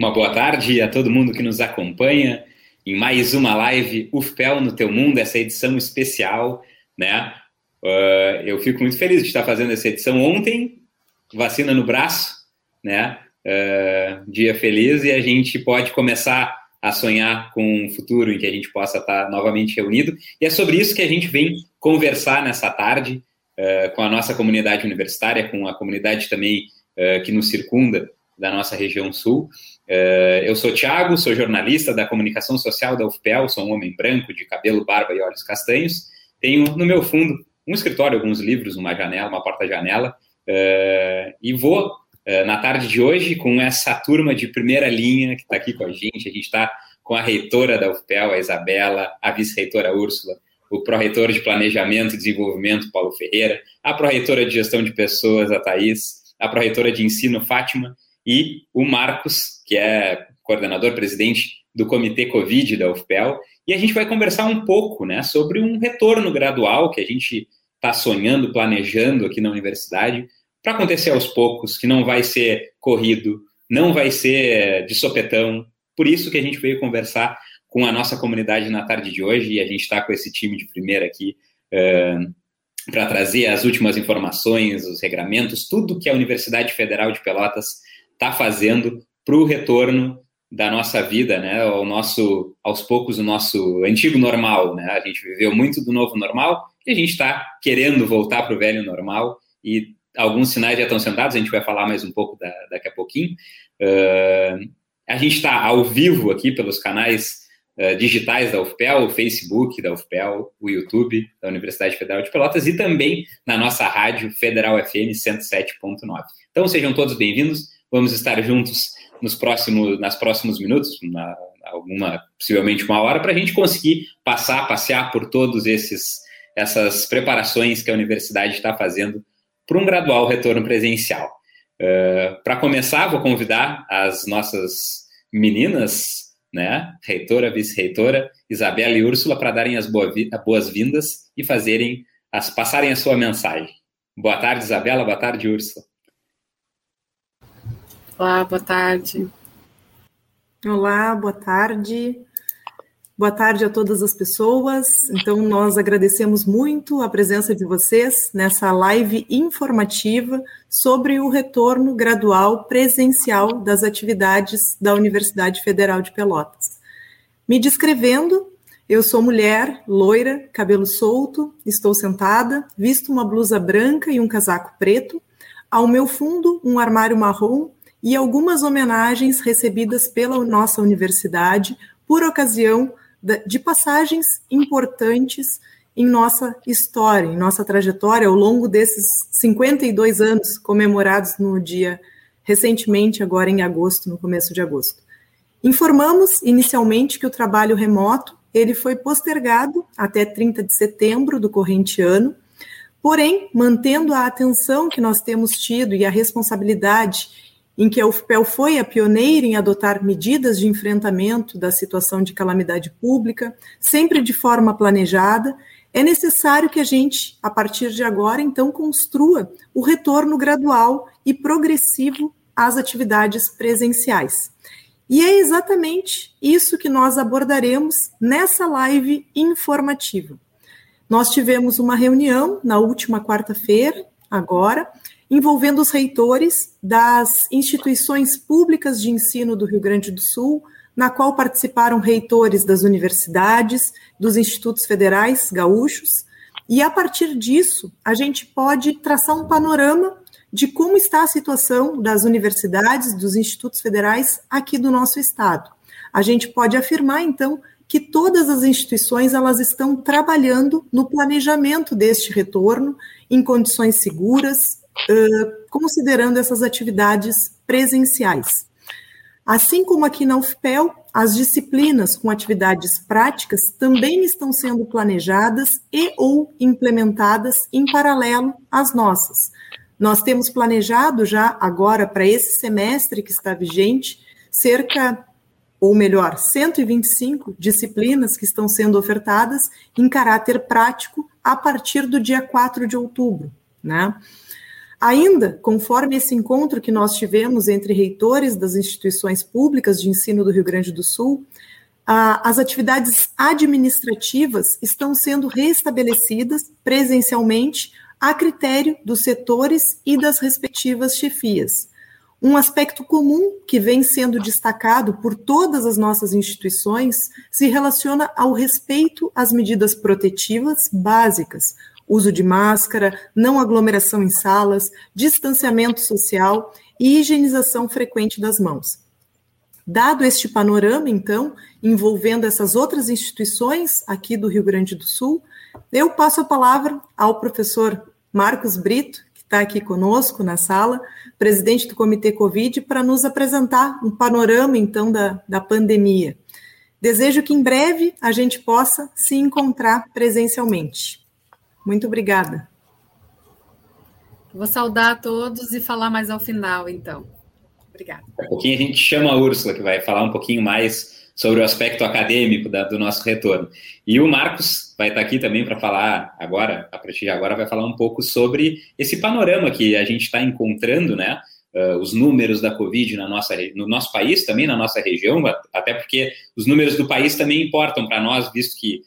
Uma boa tarde a todo mundo que nos acompanha em mais uma live UFPEL no Teu Mundo, essa edição especial, né? Uh, eu fico muito feliz de estar fazendo essa edição ontem, vacina no braço, né? Uh, dia feliz e a gente pode começar a sonhar com um futuro em que a gente possa estar novamente reunido. E é sobre isso que a gente vem conversar nessa tarde uh, com a nossa comunidade universitária, com a comunidade também que nos circunda da nossa região sul. eu sou Tiago, sou jornalista da comunicação social da UFPEL, sou um homem branco de cabelo, barba e olhos castanhos. Tenho no meu fundo um escritório, alguns livros, uma janela, uma porta-janela, uh, e vou, uh, na tarde de hoje, com essa turma de primeira linha que está aqui com a gente, a gente está com a reitora da UFPEL, a Isabela, a vice-reitora Úrsula, o pró-reitor de Planejamento e Desenvolvimento, Paulo Ferreira, a pró-reitora de Gestão de Pessoas, a Thaís, a pró-reitora de Ensino, Fátima, e o Marcos, que é coordenador presidente do Comitê Covid da UFPEL, e a gente vai conversar um pouco né, sobre um retorno gradual que a gente está sonhando, planejando aqui na universidade, para acontecer aos poucos, que não vai ser corrido, não vai ser de sopetão. Por isso que a gente veio conversar com a nossa comunidade na tarde de hoje, e a gente está com esse time de primeira aqui uh, para trazer as últimas informações, os regramentos, tudo que a Universidade Federal de Pelotas está fazendo para o retorno da nossa vida, né, ao nosso, aos poucos, o nosso antigo normal, né, a gente viveu muito do novo normal e a gente está querendo voltar para o velho normal e alguns sinais já estão sentados, a gente vai falar mais um pouco da, daqui a pouquinho. Uh, a gente está ao vivo aqui pelos canais uh, digitais da UFPEL, o Facebook da UFPEL, o YouTube da Universidade Federal de Pelotas e também na nossa rádio Federal FM 107.9. Então sejam todos bem-vindos, vamos estar juntos nos próximos, nas próximos minutos, na, alguma possivelmente uma hora, para a gente conseguir passar, passear por todos esses essas preparações que a universidade está fazendo para um gradual retorno presencial. Uh, para começar, vou convidar as nossas meninas, né, reitora, vice-reitora, Isabela e Úrsula, para darem as boas-vindas e fazerem as, passarem a sua mensagem. Boa tarde, Isabela. Boa tarde, Úrsula. Olá, boa tarde. Olá, boa tarde. Boa tarde a todas as pessoas. Então, nós agradecemos muito a presença de vocês nessa live informativa sobre o retorno gradual presencial das atividades da Universidade Federal de Pelotas. Me descrevendo, eu sou mulher, loira, cabelo solto, estou sentada, visto uma blusa branca e um casaco preto. Ao meu fundo, um armário marrom e algumas homenagens recebidas pela nossa universidade por ocasião de passagens importantes em nossa história, em nossa trajetória ao longo desses 52 anos comemorados no dia recentemente, agora em agosto, no começo de agosto. Informamos inicialmente que o trabalho remoto ele foi postergado até 30 de setembro do corrente ano, porém, mantendo a atenção que nós temos tido e a responsabilidade em que a UFPEL foi a pioneira em adotar medidas de enfrentamento da situação de calamidade pública, sempre de forma planejada, é necessário que a gente, a partir de agora, então, construa o retorno gradual e progressivo às atividades presenciais. E é exatamente isso que nós abordaremos nessa live informativa. Nós tivemos uma reunião na última quarta-feira, agora, envolvendo os reitores das instituições públicas de ensino do Rio Grande do Sul, na qual participaram reitores das universidades, dos institutos federais gaúchos, e a partir disso, a gente pode traçar um panorama de como está a situação das universidades, dos institutos federais aqui do nosso estado. A gente pode afirmar, então, que todas as instituições elas estão trabalhando no planejamento deste retorno em condições seguras, considerando essas atividades presenciais. Assim como aqui na UFPEL, as disciplinas com atividades práticas também estão sendo planejadas e ou implementadas em paralelo às nossas. Nós temos planejado já agora para esse semestre que está vigente cerca ou melhor, 125 disciplinas que estão sendo ofertadas em caráter prático a partir do dia 4 de outubro, né? Ainda, conforme esse encontro que nós tivemos entre reitores das instituições públicas de ensino do Rio Grande do Sul, as atividades administrativas estão sendo restabelecidas presencialmente a critério dos setores e das respectivas chefias. Um aspecto comum que vem sendo destacado por todas as nossas instituições se relaciona ao respeito às medidas protetivas básicas, uso de máscara, não aglomeração em salas, distanciamento social e higienização frequente das mãos. Dado este panorama, então, envolvendo essas outras instituições aqui do Rio Grande do Sul, eu passo a palavra ao professor Marcos Brito, está aqui conosco na sala, presidente do Comitê Covid, para nos apresentar um panorama, então, da, da pandemia. Desejo que em breve a gente possa se encontrar presencialmente. Muito obrigada. Vou saudar a todos e falar mais ao final, então. Obrigada. Daqui a pouquinho a gente chama a Úrsula, que vai falar um pouquinho mais sobre o aspecto acadêmico da, do nosso retorno. E o Marcos vai estar aqui também para falar agora, a partir de agora, vai falar um pouco sobre esse panorama que a gente está encontrando, né? Uh, os números da Covid na nossa, no nosso país, também na nossa região, até porque os números do país também importam para nós, visto que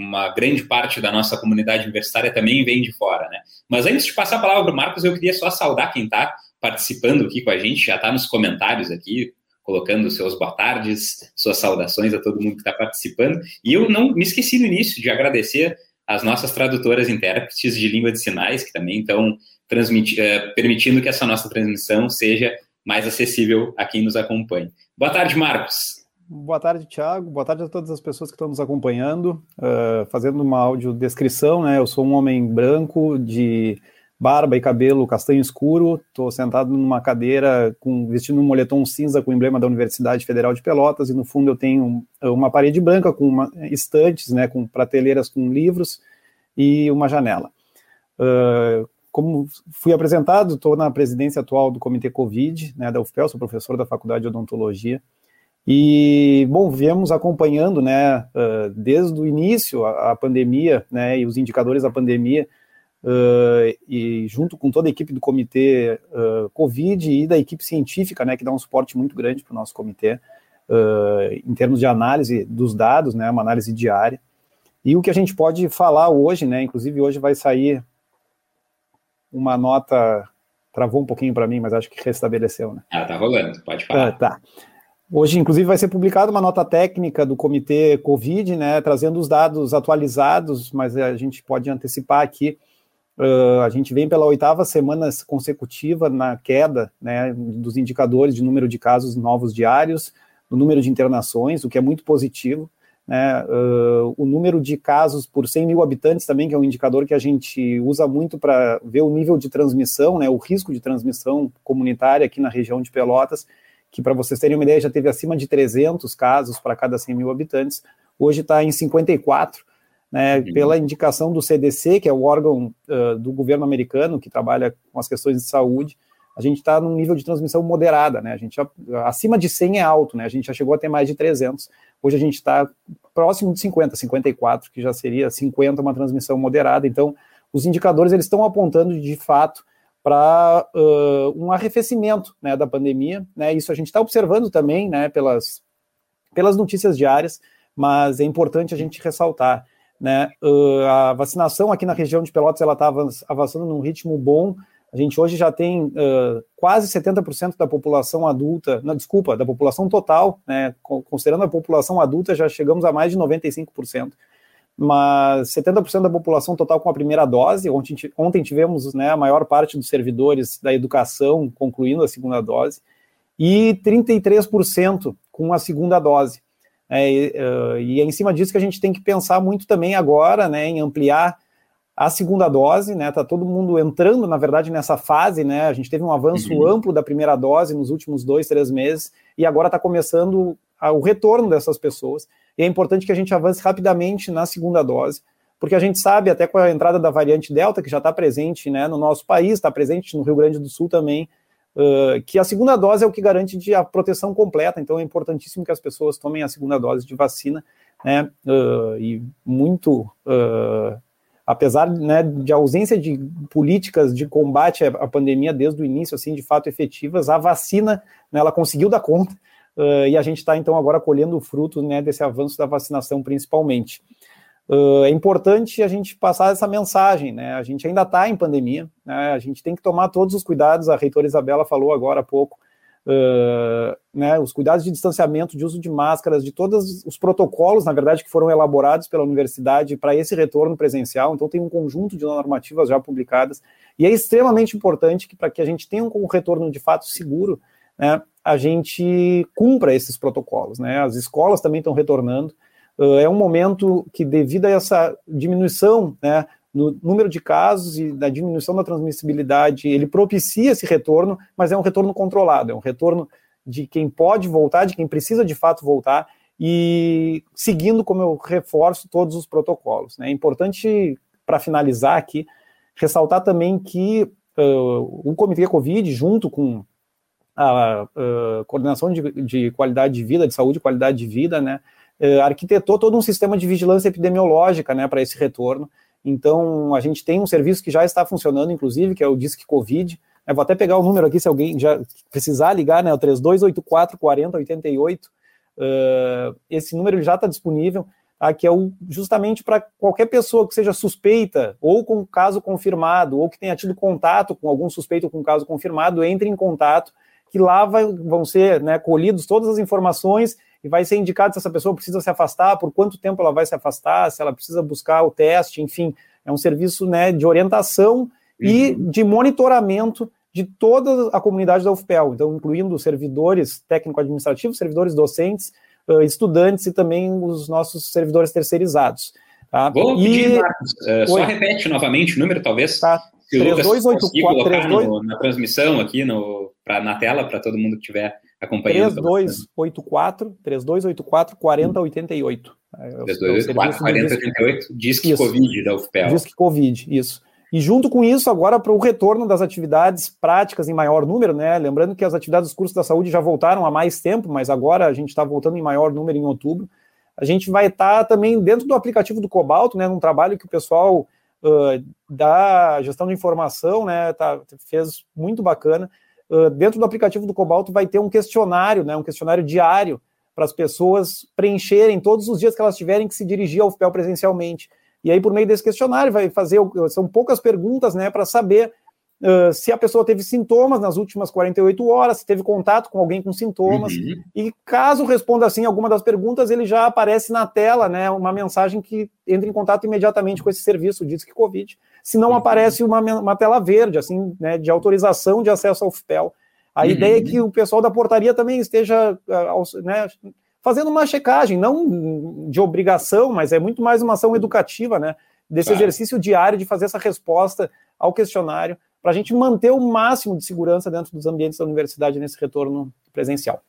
uma grande parte da nossa comunidade universitária também vem de fora, né? Mas antes de passar a palavra para o Marcos, eu queria só saudar quem está participando aqui com a gente, já está nos comentários aqui, colocando seus boa tardes, suas saudações a todo mundo que está participando. E eu não me esqueci no início de agradecer as nossas tradutoras intérpretes de língua de sinais, que também estão uh, permitindo que essa nossa transmissão seja mais acessível a quem nos acompanha. Boa tarde, Marcos. Boa tarde, Tiago. Boa tarde a todas as pessoas que estão nos acompanhando. Uh, fazendo uma audiodescrição, né? Eu sou um homem branco de barba e cabelo castanho escuro, estou sentado numa cadeira com vestindo um moletom cinza com o emblema da Universidade Federal de Pelotas e no fundo eu tenho uma parede branca com uma, estantes, né, com prateleiras com livros e uma janela. Uh, como fui apresentado, estou na presidência atual do Comitê Covid, né, da UFPEL, sou professor da Faculdade de Odontologia, e, bom, viemos acompanhando, né, uh, desde o início a, a pandemia, né, e os indicadores da pandemia, Uh, e junto com toda a equipe do comitê uh, Covid e da equipe científica, né, que dá um suporte muito grande para o nosso comitê, em termos de análise dos dados, né, uma análise diária. E o que a gente pode falar hoje, né, inclusive hoje vai sair uma nota, travou um pouquinho para mim, mas acho que restabeleceu, né? Ah, tá rolando, pode falar. Ah, tá. Hoje, inclusive, vai ser publicada uma nota técnica do Comitê Covid, né, trazendo os dados atualizados, mas a gente pode antecipar aqui Uh, a gente vem pela oitava semana consecutiva na queda né, dos indicadores de número de casos novos diários, no número de internações, o que é muito positivo. Né, uh, o número de casos por 100 mil habitantes também, que é um indicador que a gente usa muito para ver o nível de transmissão, né, o risco de transmissão comunitária aqui na região de Pelotas, que para vocês terem uma ideia já teve acima de 300 casos para cada 100 mil habitantes, hoje está em 54, né, pela indicação do CDC, que é o órgão uh, do governo americano que trabalha com as questões de saúde, a gente está num nível de transmissão moderada, né? A gente já, acima de 100 é alto, né? A gente já chegou a ter mais de 300. Hoje a gente está próximo de 50, 54, que já seria 50 uma transmissão moderada. Então, os indicadores eles estão apontando de fato para uh, um arrefecimento né, da pandemia. Né? Isso a gente está observando também, né? Pelas pelas notícias diárias, mas é importante a gente ressaltar. Né? Uh, a vacinação aqui na região de Pelotas ela está avançando num ritmo bom. A gente hoje já tem uh, quase 70% da população adulta, não, desculpa, da população total, né? considerando a população adulta, já chegamos a mais de 95%. Mas 70% da população total com a primeira dose. Ontem, ontem tivemos né, a maior parte dos servidores da educação concluindo a segunda dose, e 33% com a segunda dose. É, uh, e é em cima disso que a gente tem que pensar muito também agora, né, em ampliar a segunda dose, né, tá todo mundo entrando, na verdade, nessa fase, né, a gente teve um avanço uhum. amplo da primeira dose nos últimos dois, três meses, e agora está começando a, o retorno dessas pessoas, e é importante que a gente avance rapidamente na segunda dose, porque a gente sabe, até com a entrada da variante Delta, que já está presente, né, no nosso país, está presente no Rio Grande do Sul também, Uh, que a segunda dose é o que garante de a proteção completa, então é importantíssimo que as pessoas tomem a segunda dose de vacina, né, uh, e muito uh, apesar né, de ausência de políticas de combate à pandemia desde o início, assim, de fato efetivas, a vacina, né, ela conseguiu dar conta, uh, e a gente está, então, agora colhendo o fruto né, desse avanço da vacinação, principalmente. Uh, é importante a gente passar essa mensagem, né, a gente ainda está em pandemia, né, a gente tem que tomar todos os cuidados, a reitora Isabela falou agora há pouco, Uh, né, os cuidados de distanciamento, de uso de máscaras, de todos os protocolos, na verdade, que foram elaborados pela universidade para esse retorno presencial. Então, tem um conjunto de normativas já publicadas, e é extremamente importante que, para que a gente tenha um retorno de fato seguro, né, a gente cumpra esses protocolos. Né? As escolas também estão retornando. Uh, é um momento que, devido a essa diminuição né, no número de casos e da diminuição da transmissibilidade, ele propicia esse retorno, mas é um retorno controlado, é um retorno de quem pode voltar, de quem precisa de fato voltar, e seguindo, como eu reforço, todos os protocolos. Né? É importante, para finalizar aqui, ressaltar também que uh, o Comitê Covid, junto com a uh, Coordenação de, de, Qualidade de Vida, de Saúde e Qualidade de Vida, né, uh, arquitetou todo um sistema de vigilância epidemiológica né, para esse retorno, então, a gente tem um serviço que já está funcionando, inclusive, que é o Disque Covid. Eu vou até pegar o número aqui, se alguém já precisar ligar, né? O 3284 4088. Uh, esse número já está disponível, tá? que é o, justamente para qualquer pessoa que seja suspeita, ou com caso confirmado, ou que tenha tido contato com algum suspeito com caso confirmado, entre em contato, que lá vai, vão ser né, colhidos todas as informações e vai ser indicado se essa pessoa precisa se afastar, por quanto tempo ela vai se afastar, se ela precisa buscar o teste, enfim, é um serviço né, de orientação uhum. e de monitoramento de toda a comunidade da UFPEL, então incluindo servidores técnico-administrativos, servidores docentes, estudantes e também os nossos servidores terceirizados. Tá? Vou pedir, e... Marcos, uh, só repete novamente o número, talvez. Tá. Se o 3284, Lucas 32... no, na transmissão aqui no, pra, na tela, para todo mundo que estiver acompanhando. 3284, 3284 4088. 3284 4088, diz que Covid da UFPEL. Diz que Covid, isso. E junto com isso, agora para o retorno das atividades práticas em maior número, né? Lembrando que as atividades dos cursos da saúde já voltaram há mais tempo, mas agora a gente está voltando em maior número em outubro. A gente vai estar tá também dentro do aplicativo do Cobalto, né? Num trabalho que o pessoal uh, da gestão de informação, né? Tá, fez muito bacana dentro do aplicativo do Cobalto vai ter um questionário, né, um questionário diário para as pessoas preencherem todos os dias que elas tiverem que se dirigir ao UFPEL presencialmente. E aí, por meio desse questionário, vai fazer, são poucas perguntas, né, para saber uh, se a pessoa teve sintomas nas últimas 48 horas, se teve contato com alguém com sintomas, uhum. e caso responda assim alguma das perguntas, ele já aparece na tela, né, uma mensagem que entra em contato imediatamente com esse serviço, diz que Covid, se não uhum. aparece uma, uma tela verde, assim, né, de autorização de acesso ao FPEL. A uhum. ideia é que o pessoal da portaria também esteja uh, né, fazendo uma checagem, não de obrigação, mas é muito mais uma ação educativa, né? Desse claro. exercício diário de fazer essa resposta ao questionário, para a gente manter o máximo de segurança dentro dos ambientes da universidade nesse retorno presencial.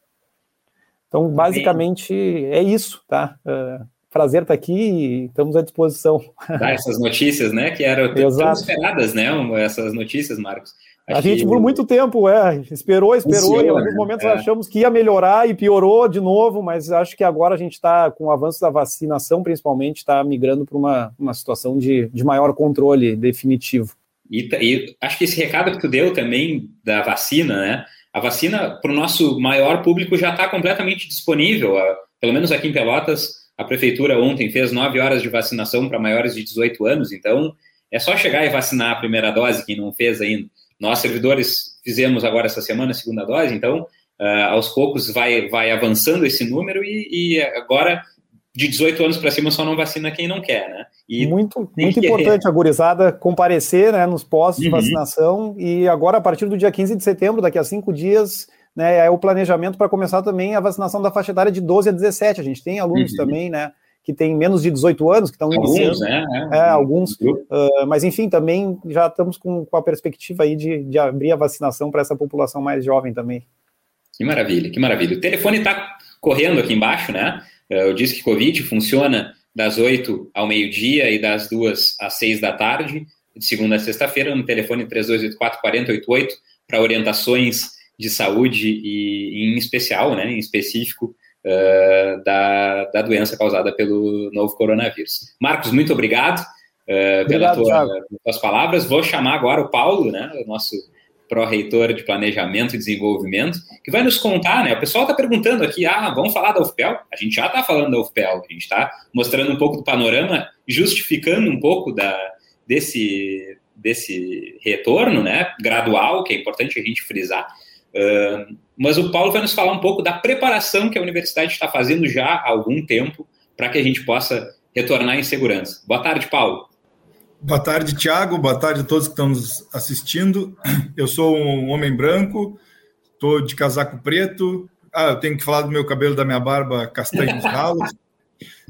Então, basicamente, é isso, tá? Uh, prazer estar aqui e estamos à disposição. Dar essas notícias, né? Que eram tão esperadas, né? Essas notícias, Marcos. Acho a gente, por muito tempo, é, esperou, esperou, Funciona, em alguns momentos é. achamos que ia melhorar e piorou de novo, mas acho que agora a gente está, com o avanço da vacinação, principalmente, está migrando para uma, uma situação de, de maior controle definitivo. E, e, acho que esse recado que tu deu também da vacina, né? A vacina para o nosso maior público já está completamente disponível. Pelo menos aqui em Pelotas, a prefeitura ontem fez nove horas de vacinação para maiores de 18 anos, então é só chegar e vacinar a primeira dose, quem não fez ainda. Nós, servidores, fizemos agora essa semana a segunda dose, então uh, aos poucos vai, vai avançando esse número e, e agora de 18 anos para cima só não vacina quem não quer, né? E muito muito importante a gurizada comparecer né, nos postos uhum. de vacinação e agora, a partir do dia 15 de setembro, daqui a cinco dias, né, é o planejamento para começar também a vacinação da faixa etária de 12 a 17. A gente tem alunos uhum. também, né? Que tem menos de 18 anos, que estão iniciando. Né? É, é, alguns. Uh, mas, enfim, também já estamos com, com a perspectiva aí de, de abrir a vacinação para essa população mais jovem também. Que maravilha, que maravilha. O telefone está correndo aqui embaixo, né? Eu disse que Covid funciona das 8 ao meio-dia e das 2 às 6 da tarde, de segunda a sexta-feira, no telefone 3284-4088, para orientações de saúde e, em especial, né, em específico, uh, da, da doença causada pelo novo coronavírus. Marcos, muito obrigado. uh, pelas tua, tuas palavras. Vou chamar agora o Paulo, né, o nosso pró-reitor de Planejamento e Desenvolvimento, que vai nos contar, né? O pessoal está perguntando aqui, ah, vamos falar da UFPEL? A gente já está falando da UFPEL, a gente está mostrando um pouco do panorama, justificando um pouco da, desse, desse retorno, né, gradual, que é importante a gente frisar. Uh, mas o Paulo vai nos falar um pouco da preparação que a universidade está fazendo já há algum tempo para que a gente possa retornar em segurança. Boa tarde, Paulo. Boa tarde, Tiago. Boa tarde a todos que estão nos assistindo. Eu sou um homem branco, estou de casaco preto. Ah, eu tenho que falar do meu cabelo, da minha barba castanhos ralos.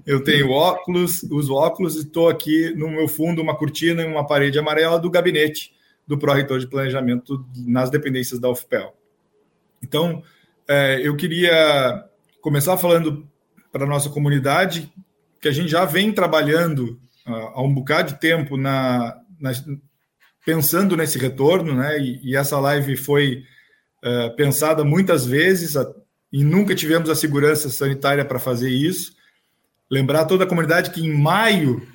Eu tenho óculos, uso óculos e estou aqui no meu fundo uma cortina e uma parede amarela do gabinete do pró-reitor de planejamento nas dependências da UFPEL. Então, é, eu queria começar falando para a nossa comunidade que a gente já vem trabalhando há um bocado de tempo na, na, pensando nesse retorno, né? E, e essa live foi uh, pensada muitas vezes a, e nunca tivemos a segurança sanitária para fazer isso. Lembrar toda a comunidade que em maio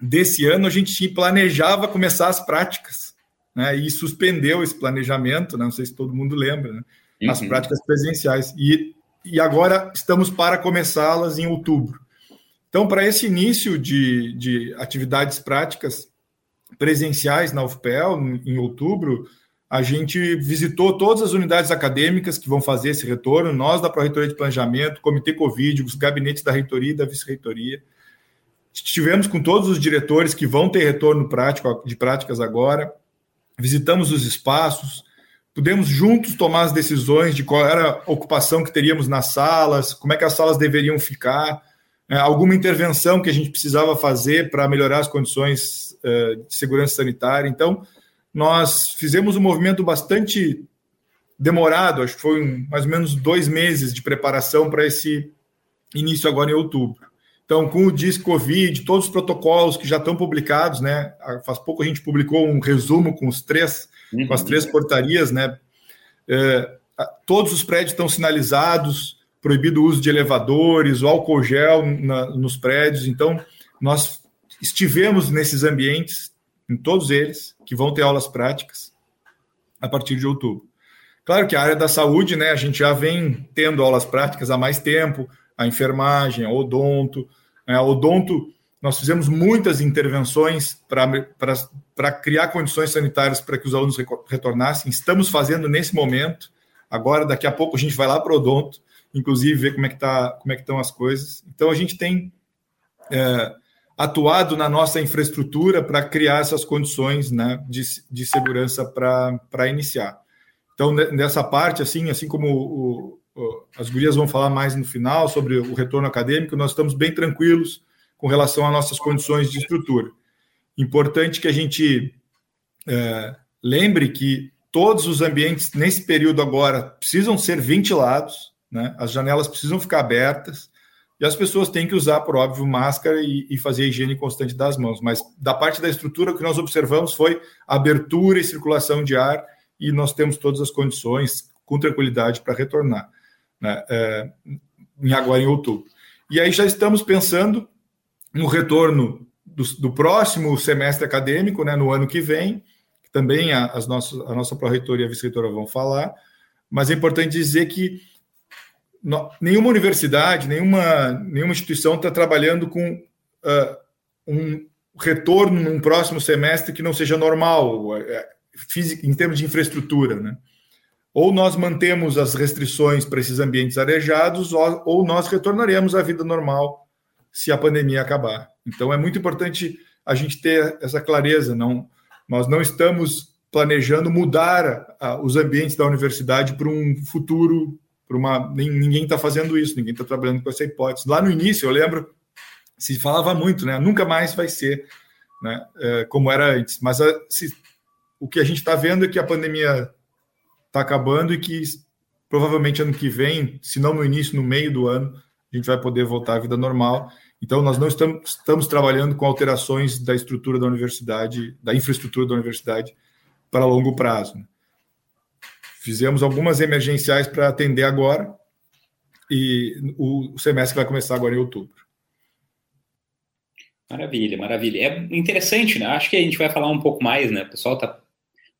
desse ano a gente planejava começar as práticas, né? E suspendeu esse planejamento, né? não sei se todo mundo lembra, né? as uhum. práticas presenciais. E, e agora estamos para começá-las em outubro. Então, para esse início de, de atividades práticas presenciais na UFPEL, em outubro, a gente visitou todas as unidades acadêmicas que vão fazer esse retorno, nós da Pró-Reitoria de Planejamento, Comitê Covid, os gabinetes da reitoria e da vice-reitoria. Estivemos com todos os diretores que vão ter retorno prático de práticas agora, visitamos os espaços, pudemos juntos tomar as decisões de qual era a ocupação que teríamos nas salas, como é que as salas deveriam ficar, alguma intervenção que a gente precisava fazer para melhorar as condições é, de segurança sanitária. Então, nós fizemos um movimento bastante demorado, acho que foi mais ou menos dois meses de preparação para esse início agora em outubro. Então, com o DIS Covid, todos os protocolos que já estão publicados, né? Faz pouco a gente publicou um resumo com os três uhum. com as três portarias, né? É, todos os prédios estão sinalizados, proibido o uso de elevadores, o álcool gel na, nos prédios. Então, nós estivemos nesses ambientes, em todos eles, que vão ter aulas práticas a partir de outubro. Claro que a área da saúde, né, a gente já vem tendo aulas práticas há mais tempo, a enfermagem, a odonto. Né, a odonto nós fizemos muitas intervenções para criar condições sanitárias para que os alunos retornassem. Estamos fazendo nesse momento. Agora, daqui a pouco, a gente vai lá para o Odonto, inclusive ver como é que, tá, como é que estão as coisas. Então, a gente tem é, atuado na nossa infraestrutura para criar essas condições né, de, de segurança para iniciar. Então, nessa parte, assim, assim como o, o, as gurias vão falar mais no final sobre o retorno acadêmico, nós estamos bem tranquilos com relação às nossas condições de estrutura. Importante que a gente é, lembre que todos os ambientes nesse período agora precisam ser ventilados, né? as janelas precisam ficar abertas e as pessoas têm que usar, por óbvio, máscara e, e fazer a higiene constante das mãos. Mas da parte da estrutura, o que nós observamos foi abertura e circulação de ar e nós temos todas as condições com tranquilidade para retornar, né? é, agora em outubro. E aí já estamos pensando no retorno do, do, próximo semestre acadêmico, né, no ano que vem, também a, as nossas, a nossa pró-reitora e a vice-reitora vão falar, mas é importante dizer que nenhuma universidade, nenhuma, nenhuma instituição está trabalhando com uh, um retorno num próximo semestre que não seja normal, é, físico, em termos de infraestrutura, né? Ou nós mantemos as restrições para esses ambientes arejados, ou, nós retornaremos à vida normal se a pandemia acabar. Então é muito importante a gente ter essa clareza. Não, nós não estamos planejando mudar a, os ambientes da universidade para um futuro, para uma ninguém está fazendo isso, ninguém está trabalhando com essa hipótese. Lá no início, eu lembro, se falava muito, né? Nunca mais vai ser, né? É, como era antes. Mas a, se, o que a gente está vendo é que a pandemia está acabando e que provavelmente ano que vem, se não no início, no meio do ano, a gente vai poder voltar à vida normal. Então, nós não estamos, estamos trabalhando com alterações da estrutura da universidade, da infraestrutura da universidade para longo prazo. Né? Fizemos algumas emergenciais para atender agora e o semestre vai começar agora em outubro. Maravilha, maravilha. É interessante, né? Acho que a gente vai falar um pouco mais, né? O pessoal está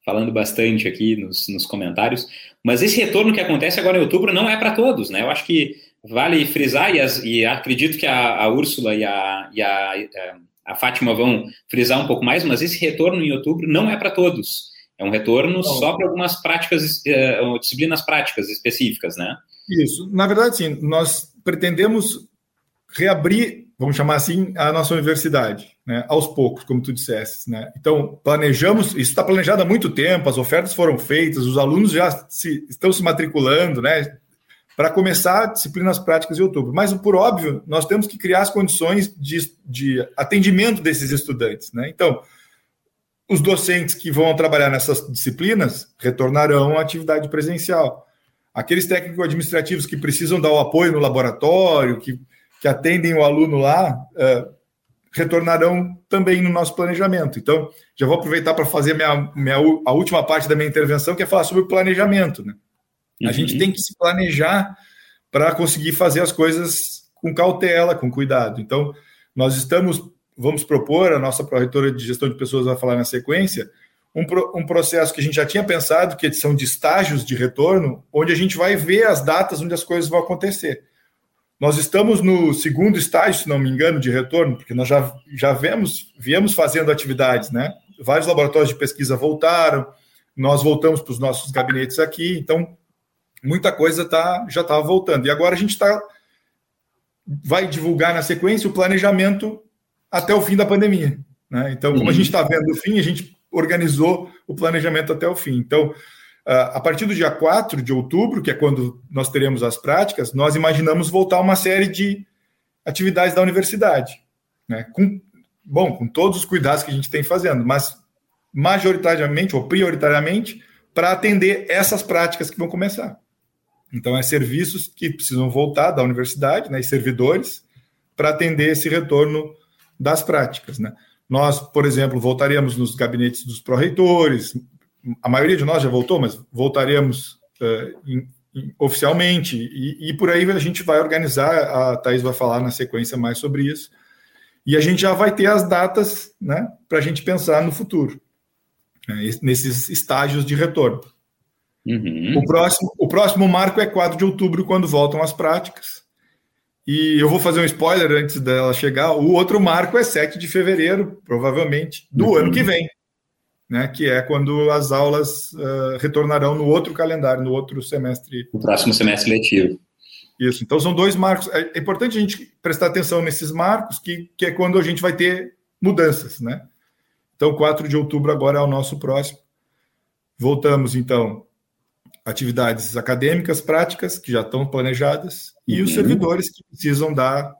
falando bastante aqui nos, nos comentários. Mas esse retorno que acontece agora em outubro não é para todos, né? Eu acho que vale frisar, e, as, e acredito que a, a Úrsula e a, e a, é, a Fátima vão frisar um pouco mais, mas esse retorno em outubro não é para todos. É um retorno não. só para algumas práticas, uh, disciplinas práticas específicas, né? Isso. Na verdade, sim, nós pretendemos reabrir, vamos chamar assim, a nossa universidade, né, aos poucos, como tu disseste. Né? Então, planejamos, isso está planejado há muito tempo, as ofertas foram feitas, os alunos já se, estão se matriculando, né, para começar disciplinas práticas em outubro. Mas, por óbvio, nós temos que criar as condições de, de atendimento desses estudantes. Né? Então, os docentes que vão trabalhar nessas disciplinas retornarão à atividade presencial. Aqueles técnicos administrativos que precisam dar o apoio no laboratório, que que atendem o aluno lá uh, retornarão também no nosso planejamento. Então, já vou aproveitar para fazer minha, minha, a última parte da minha intervenção, que é falar sobre o planejamento. Né? Uhum. A gente tem que se planejar para conseguir fazer as coisas com cautela, com cuidado. Então, nós estamos, vamos propor, a nossa pró-reitora de gestão de pessoas vai falar na sequência, um, um, processo que a gente já tinha pensado, que são de estágios de retorno, onde a gente vai ver as datas onde as coisas vão acontecer. Nós estamos no segundo estágio, se não me engano, de retorno, porque nós já, já vemos, viemos fazendo atividades, né? Vários laboratórios de pesquisa voltaram, nós voltamos para os nossos gabinetes aqui, então muita coisa tá, já estava voltando. E agora a gente está vai divulgar na sequência o planejamento até o fim da pandemia. Né? Então, como a uhum. gente está vendo o fim, a gente organizou o planejamento até o fim. Então, a partir do dia 4 de outubro, que é quando nós teremos as práticas, nós imaginamos voltar uma série de atividades da universidade. Né? Com, bom, com todos os cuidados que a gente tem fazendo, mas majoritariamente ou prioritariamente para atender essas práticas que vão começar. Então, é serviços que precisam voltar da universidade, né, e servidores, para atender esse retorno das práticas. Né? Nós, por exemplo, voltaríamos nos gabinetes dos pró-reitores, a maioria de nós já voltou, mas voltaremos uh, em, em, oficialmente, e, e, por aí a gente vai organizar, a Thais vai falar na sequência mais sobre isso, e a gente já vai ter as datas né, para a gente pensar no futuro, né, nesses estágios de retorno. Uhum. O, próximo, o próximo marco é 4 de outubro, quando voltam as práticas. E eu vou fazer um spoiler antes dela chegar. O outro marco é 7 de fevereiro, provavelmente, do uhum. ano que vem né, que é quando as aulas uh, retornarão no outro calendário, no outro semestre. No próximo semestre letivo. Isso. Então, são dois marcos. É, é importante a gente prestar atenção nesses marcos, que, que é quando a gente vai ter mudanças, né? Então, 4 de outubro agora é o nosso próximo. Voltamos, então, atividades acadêmicas, práticas, que já estão planejadas, e os uhum. servidores que precisam dar...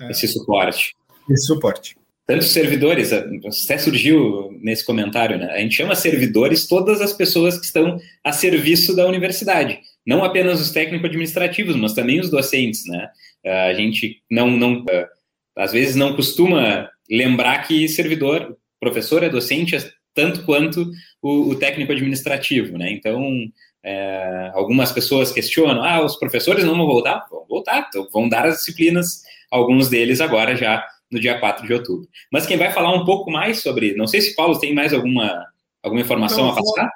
É, esse suporte. Esse suporte tantos servidores, até surgiu nesse comentário, né? A gente chama servidores todas as pessoas que estão a serviço da universidade, não apenas os técnico-administrativos, mas também os docentes, né? A gente não, não, às vezes não costuma lembrar que servidor, professor é docente tanto quanto o, o técnico-administrativo, né? Então, é, algumas pessoas questionam, ah, os professores não vão voltar? Vão voltar, então vão dar as disciplinas, alguns deles agora já no dia 4 de outubro. Mas quem vai falar um pouco mais sobre, não sei se Paulo tem mais alguma, alguma informação a passar?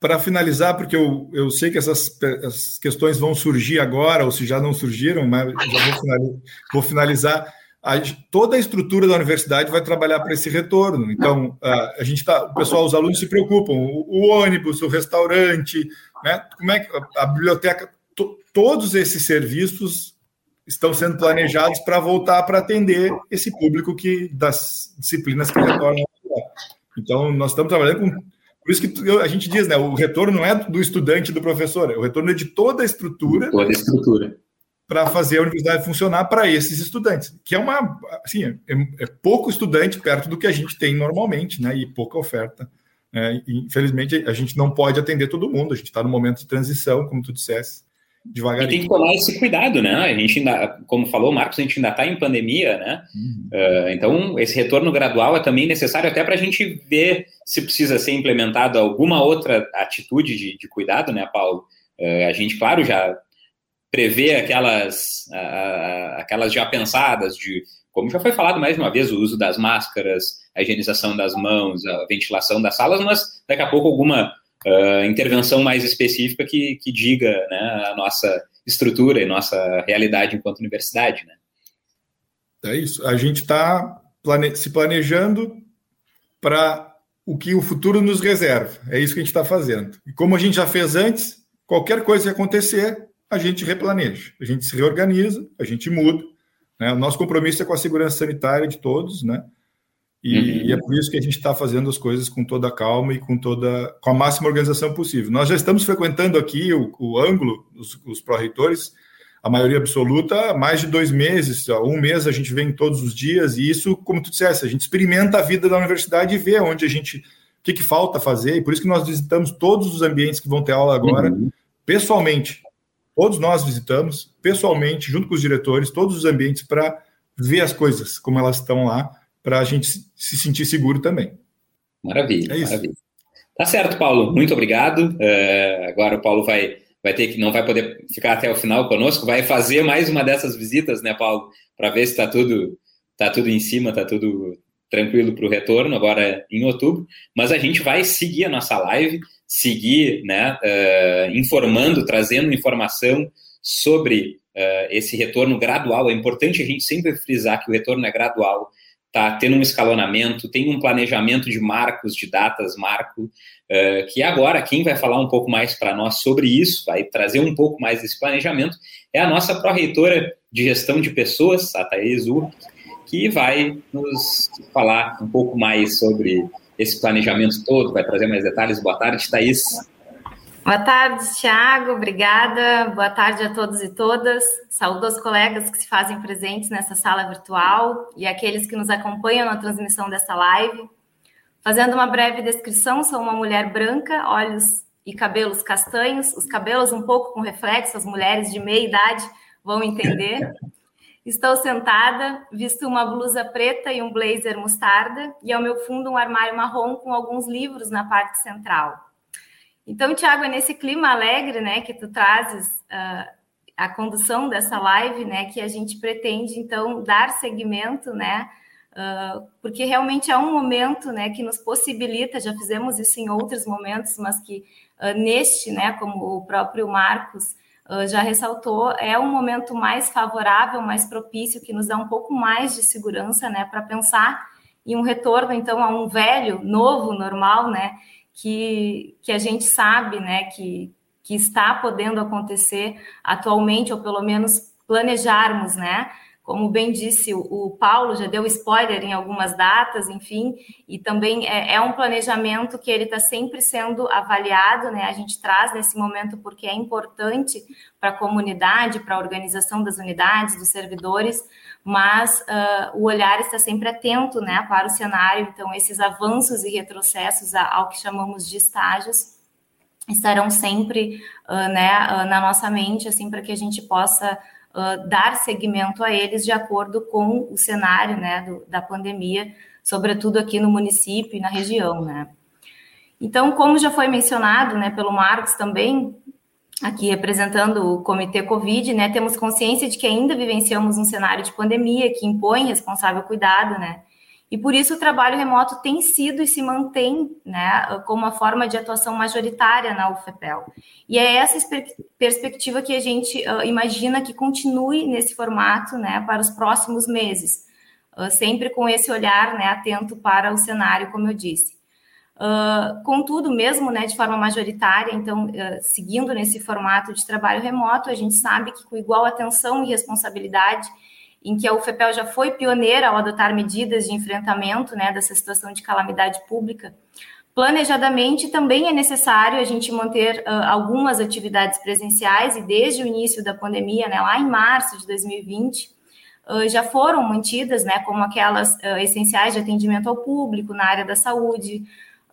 Para finalizar, porque eu, eu sei que essas, essas questões vão surgir agora, ou se já não surgiram, mas já vou finalizar. Vou finalizar. A, toda a estrutura da universidade vai trabalhar para esse retorno. Então, a, a gente está, o pessoal, os alunos se preocupam, o, o ônibus, o restaurante, né? Como é que a, a biblioteca, to, todos esses serviços estão sendo planejados para voltar para atender esse público que das disciplinas que retornam. Então, nós estamos trabalhando com. Por isso que a gente diz, né? O retorno não é do estudante do professor, o retorno é de toda a estrutura. Toda a estrutura. Para fazer a universidade funcionar para esses estudantes, que é uma. Assim, é, é, pouco estudante perto do que a gente tem normalmente, né? E pouca oferta. É, infelizmente, a gente não pode atender todo mundo, a gente está no momento de transição, como tu disseste devagarinho. E tem que tomar esse cuidado, né? A gente ainda, como falou o Marcos, a gente ainda está em pandemia, né? Uhum. Uh, então, esse retorno gradual é também necessário até para a gente ver se precisa ser implementado alguma outra atitude de, de cuidado, né, Paulo? Uh, a gente, claro, já prevê aquelas, uh, aquelas já pensadas de como já foi falado mais uma vez, o uso das máscaras, a higienização das mãos, a ventilação das salas, mas daqui a pouco alguma uh, intervenção mais específica que, que diga né, a nossa estrutura e nossa realidade enquanto universidade. Né? É isso. A gente está plane se planejando para o que o futuro nos reserva. É isso que a gente está fazendo. E como a gente já fez antes, qualquer coisa que acontecer, a gente replaneja, a gente se reorganiza, a gente muda. Né? O nosso compromisso é com a segurança sanitária de todos, né? E, uhum. e é por isso que a gente está fazendo as coisas com toda a calma e com toda com a máxima organização possível. Nós já estamos frequentando aqui o, o ângulo, os, os pró-reitores, a maioria absoluta, há mais de dois meses, um mês a gente vem todos os dias, e isso, como tu disseste, a gente experimenta a vida da universidade e vê onde a gente, o que, que falta fazer, e por isso que nós visitamos todos os ambientes que vão ter aula agora, uhum. pessoalmente. Todos nós visitamos, pessoalmente, junto com os diretores, todos os ambientes para ver as coisas, como elas estão lá, para a gente se sentir seguro também. Maravilha, é maravilha. Tá certo, Paulo. Muito obrigado. É, agora o Paulo vai, vai ter que não vai poder ficar até o final conosco, vai fazer mais uma dessas visitas, né, Paulo, para ver se está tudo tá tudo em cima, está tudo tranquilo para o retorno agora em outubro. Mas a gente vai seguir a nossa live, seguir, né, uh, informando, trazendo informação sobre uh, esse retorno gradual. É importante a gente sempre frisar que o retorno é gradual tá tendo um escalonamento, tem um planejamento de marcos, de datas, marco, uh, que agora quem vai falar um pouco mais para nós sobre isso, vai trazer um pouco mais desse planejamento, é a nossa pró-reitora de gestão de pessoas, a Thaís Ur, que vai nos falar um pouco mais sobre esse planejamento todo, vai trazer mais detalhes. Boa tarde, Thaís. Boa tarde, Tiago, obrigada. Boa tarde a todos e todas. Saúdo aos colegas que se fazem presentes nessa sala virtual e aqueles que nos acompanham na transmissão dessa live. Fazendo uma breve descrição, sou uma mulher branca, olhos e cabelos castanhos, os cabelos um pouco com reflexo, as mulheres de meia idade vão entender. Estou sentada, visto uma blusa preta e um blazer mostarda, e ao meu fundo um armário marrom com alguns livros na parte central. Então, Tiago, é nesse clima alegre, né, que tu trazes uh, a condução dessa live, né, que a gente pretende, então, dar seguimento, né, uh, porque realmente é um momento, né, que nos possibilita, já fizemos isso em outros momentos, mas que uh, neste, né, como o próprio Marcos já ressaltou, é um momento mais favorável, mais propício, que nos dá um pouco mais de segurança, né, para pensar em um retorno, então, a um velho, novo, normal, né, que, que a gente sabe né, que, que está podendo acontecer atualmente, ou pelo menos planejarmos, né? Como bem disse o, Paulo, já deu spoiler em algumas datas, enfim, e também é, é um planejamento que ele está sempre sendo avaliado, né? A gente traz nesse momento porque é importante para a comunidade, para a organização das unidades, dos servidores, mas uh, o olhar está sempre atento né, para o cenário, então esses avanços e retrocessos ao que chamamos de estágios estarão sempre uh, né, uh, na nossa mente, assim, para que a gente possa dar seguimento a eles de acordo com o cenário né, do, da pandemia, sobretudo aqui no município e na região. Né. Então, como já foi mencionado né, pelo Marcos também, aqui representando o Comitê Covid, né, temos consciência de que ainda vivenciamos um cenário de pandemia que impõe responsável cuidado, né, e por isso o trabalho remoto tem sido e se mantém, né, como uma forma de atuação majoritária na UFPEL. E é essa perspectiva que a gente uh, imagina que continue nesse formato, né, para os próximos meses, uh, sempre com esse olhar, né, atento para o cenário, como eu disse. Uh, contudo, mesmo né, de forma majoritária, então, uh, seguindo nesse formato de trabalho remoto, a gente sabe que com igual atenção e responsabilidade, em que a UFPEL já foi pioneira ao adotar medidas de enfrentamento né, dessa situação de calamidade pública, planejadamente também é necessário a gente manter uh, algumas atividades presenciais, e desde o início da pandemia, né, lá em março de 2020, já foram mantidas, né, como aquelas essenciais de atendimento ao público na área da saúde,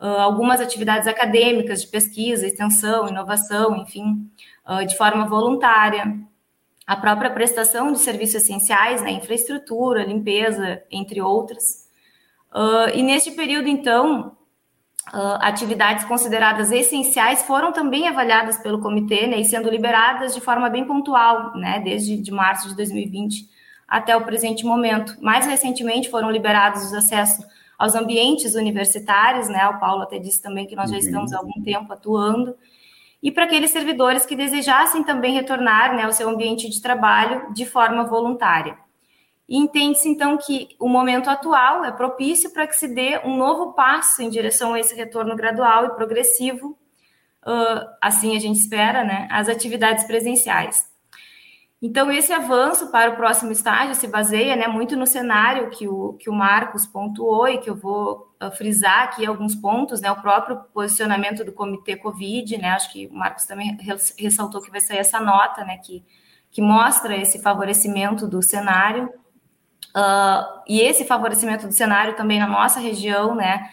uh, algumas atividades acadêmicas de pesquisa, extensão, inovação, enfim, uh, de forma voluntária, a própria prestação de serviços essenciais, né, infraestrutura, limpeza, entre outras. Uh, e neste período, então, atividades consideradas essenciais foram também avaliadas pelo comitê né, e sendo liberadas de forma bem pontual, né, desde de março de 2020 até o presente momento. Mais recentemente foram liberados os acessos aos ambientes universitários, né? O Paulo até disse também que nós já uhum. estamos há algum tempo atuando. E para aqueles servidores que desejassem também retornar né, ao seu ambiente de trabalho de forma voluntária. E entende-se, então, que o momento atual é propício para que se dê um novo passo em direção a esse retorno gradual e progressivo, uh, assim a gente espera, né, às atividades presenciais. Então, esse avanço para o próximo estágio se baseia né, muito no cenário que o, que o Marcos pontuou e que eu vou uh, frisar aqui alguns pontos, né, o próprio posicionamento do Comitê Covid, né, acho que o Marcos também ressaltou que vai sair essa nota, né, que, que mostra esse favorecimento do cenário, uh, e esse favorecimento do cenário também na nossa região, né,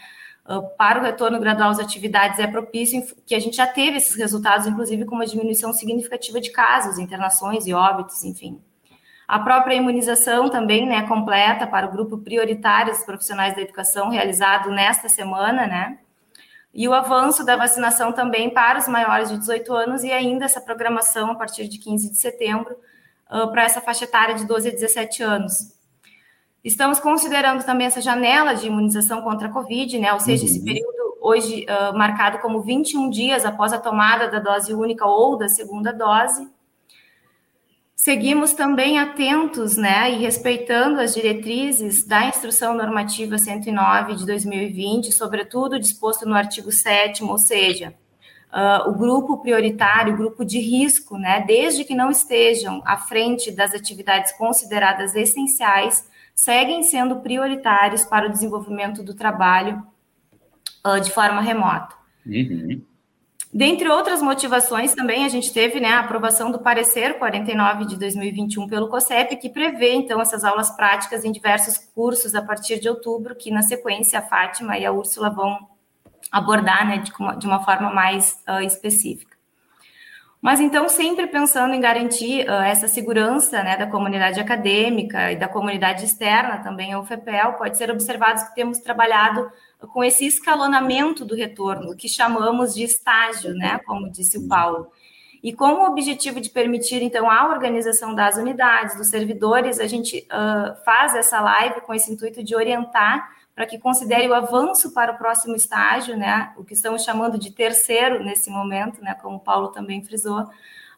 para o retorno gradual às atividades é propício, que a gente já teve esses resultados, inclusive com uma diminuição significativa de casos, internações e óbitos, enfim. A própria imunização também, né, completa para o grupo prioritário dos profissionais da educação, realizado nesta semana, né, e o avanço da vacinação também para os maiores de 18 anos e ainda essa programação a partir de 15 de setembro uh, para essa faixa etária de 12 a 17 anos. Estamos considerando também essa janela de imunização contra a Covid, né? Ou seja, uhum. esse período hoje uh, marcado como 21 dias após a tomada da dose única ou da segunda dose. Seguimos também atentos, né, e respeitando as diretrizes da Instrução Normativa 109 de 2020, sobretudo disposto no artigo 7 ou seja, uh, o grupo prioritário, o grupo de risco, né, desde que não estejam à frente das atividades consideradas essenciais, seguem sendo prioritários para o desenvolvimento do trabalho uh, de forma remota. Uhum. Dentre outras motivações, também a gente teve né, a aprovação do parecer 49 de 2021 pelo COSEP, que prevê, então, essas aulas práticas em diversos cursos a partir de outubro, que, na sequência, a Fátima e a Úrsula vão abordar né, de, uma, forma mais uh, específica. Mas então, sempre pensando em garantir uh, essa segurança né, da comunidade acadêmica e da comunidade externa também ao FEPEL, pode ser observado que temos trabalhado com esse escalonamento do retorno, que chamamos de estágio, né, como disse o Paulo. E com o objetivo de permitir, então, a organização das unidades, dos servidores, a gente uh, faz essa live com esse intuito de orientar para que considere o avanço para o próximo estágio, né, o que estamos chamando de terceiro nesse momento, né, como o Paulo também frisou,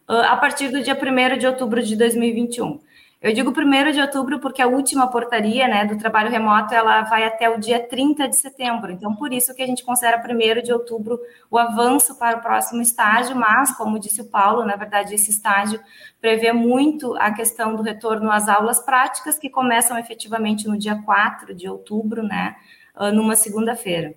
a partir do dia 1 de outubro de 2021. Eu digo 1 de outubro porque a última portaria né, do trabalho remoto ela vai até o dia 30 de setembro. Então, por isso que a gente considera 1 de outubro o avanço para o próximo estágio, mas, como disse o Paulo, na verdade, esse estágio prevê muito a questão do retorno às aulas práticas, que começam efetivamente no dia 4 de outubro, né, ah, numa segunda-feira.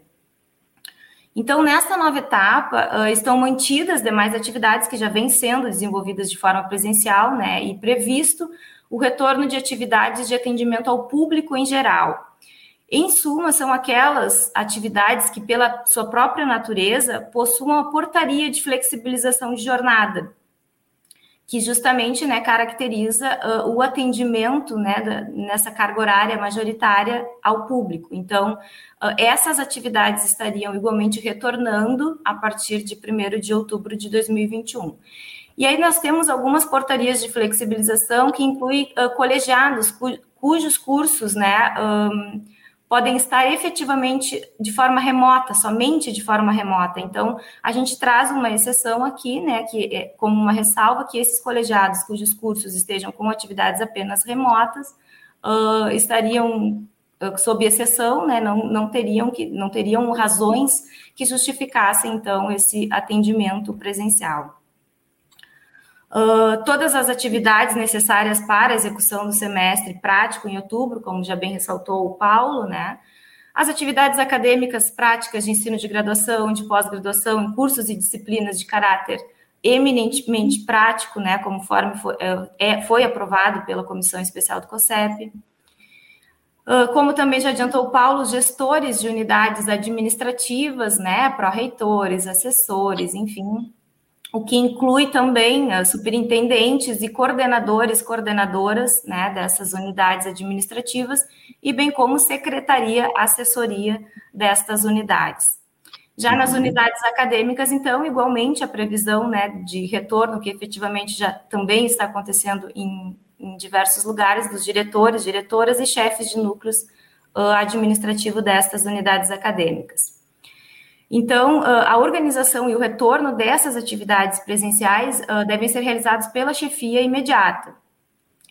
Então, nessa nova etapa, uh, estão mantidas demais atividades que já vêm sendo desenvolvidas de forma presencial, né, e previsto o retorno de atividades de atendimento ao público em geral. Em suma, são aquelas atividades que, pela sua própria natureza, possuem uma portaria de flexibilização de jornada, que justamente né, caracteriza uh, o atendimento né, da, nessa carga horária majoritária ao público. Então, uh, essas atividades estariam igualmente retornando a partir de 1 de outubro de 2021. E aí nós temos algumas portarias de flexibilização que incluem uh, colegiados cu, cujos cursos né, um, podem estar efetivamente de forma remota, somente de forma remota. Então, a gente traz uma exceção aqui, né, que é como uma ressalva que esses colegiados cujos cursos estejam com atividades apenas remotas uh, estariam sob exceção, né, não, não teriam que não teriam razões que justificassem então esse atendimento presencial. Uh, todas as atividades necessárias para a execução do semestre prático em outubro, como já bem ressaltou o Paulo, né? As atividades acadêmicas práticas de ensino de graduação, de pós-graduação, em cursos e disciplinas de caráter eminentemente prático, né, conforme foi, é, foi aprovado pela Comissão Especial do COSEP. Uh, como também já adiantou o Paulo, gestores de unidades administrativas, né, pró-reitores, assessores, enfim, o que inclui também uh, superintendentes e coordenadores, coordenadoras né, dessas unidades administrativas, e bem como secretaria, assessoria destas unidades. Já nas uhum. unidades acadêmicas, então, igualmente a previsão né, de retorno, que efetivamente já também está acontecendo em, em diversos lugares, dos diretores, diretoras e chefes de núcleos uh, administrativos destas unidades acadêmicas. Então, a organização e o retorno dessas atividades presenciais devem ser realizados pela chefia imediata,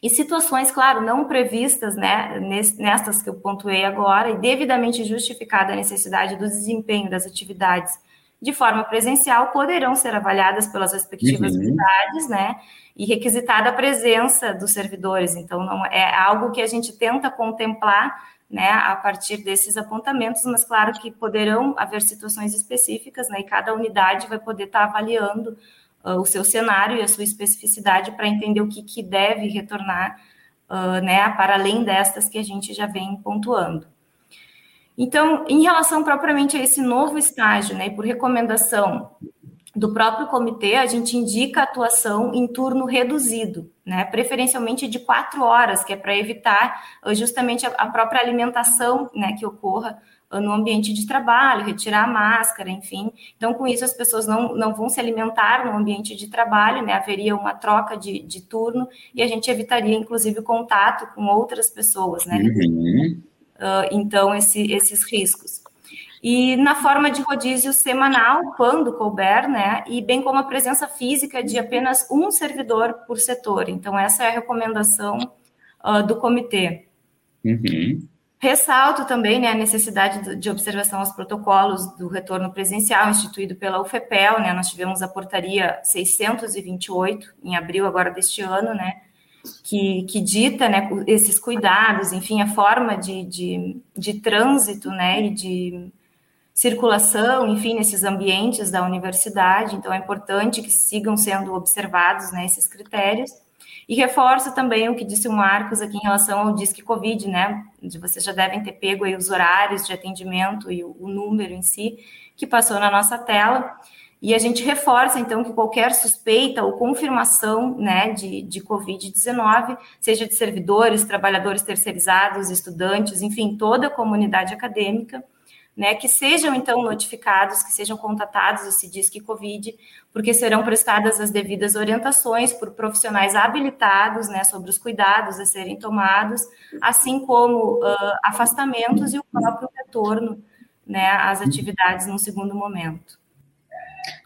e situações, claro, não previstas, né, nestas que eu pontuei agora, e devidamente justificada a necessidade do desempenho das atividades de forma presencial, poderão ser avaliadas pelas respectivas uhum. unidades, né, e requisitada a presença dos servidores. Então, não é algo que a gente tenta contemplar, né, a partir desses apontamentos, mas claro que poderão haver situações específicas, né, e cada unidade vai poder estar avaliando uh, o seu cenário e a sua especificidade para entender o que, que deve retornar, uh, né, para além destas que a gente já vem pontuando. Então, em relação propriamente a esse novo estágio, né, por recomendação do próprio comitê, a gente indica atuação em turno reduzido, né, preferencialmente de quatro horas, que é para evitar justamente a própria alimentação, né, que ocorra no ambiente de trabalho, retirar a máscara, enfim. Então, com isso, as pessoas não, não vão se alimentar no ambiente de trabalho, né? Haveria uma troca de, de turno e a gente evitaria, inclusive, o contato com outras pessoas, né? Uhum. Uh, então, esse, esses riscos. E na forma de rodízio semanal, quando couber, né? E bem como a presença física de apenas um servidor por setor. Então, essa é a recomendação uh, do comitê. Uhum. Ressalto também né, a necessidade de observação aos protocolos do retorno presencial instituído pela UFEPEL, né, nós tivemos a portaria 628 em abril agora deste ano, né, que, que dita né, esses cuidados, enfim, a forma de, de, de trânsito né, e de circulação, enfim, nesses ambientes da universidade, então é importante que sigam sendo observados né, esses critérios. E reforço também o que disse o Marcos aqui em relação ao Disque Covid, né? De vocês já devem ter pego aí os horários de atendimento e o, número em si que passou na nossa tela. E a gente reforça, então, que qualquer suspeita ou confirmação né, de, de Covid-19, seja de servidores, trabalhadores terceirizados, estudantes, enfim, toda a comunidade acadêmica, né, que sejam então notificados, que sejam contatados esse Disque Covid, porque serão prestadas as devidas orientações por profissionais habilitados, né, sobre os cuidados a serem tomados, assim como uh, afastamentos e o próprio retorno, né, às atividades no segundo momento.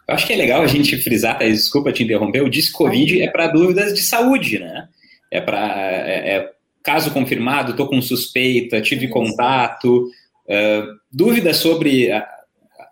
Eu acho que é legal a gente frisar, Thaís, desculpa te interromper, o Disque Covid é para dúvidas de saúde, né? É para é, é, caso confirmado, estou com suspeita, tive contato, Uh, dúvidas sobre a,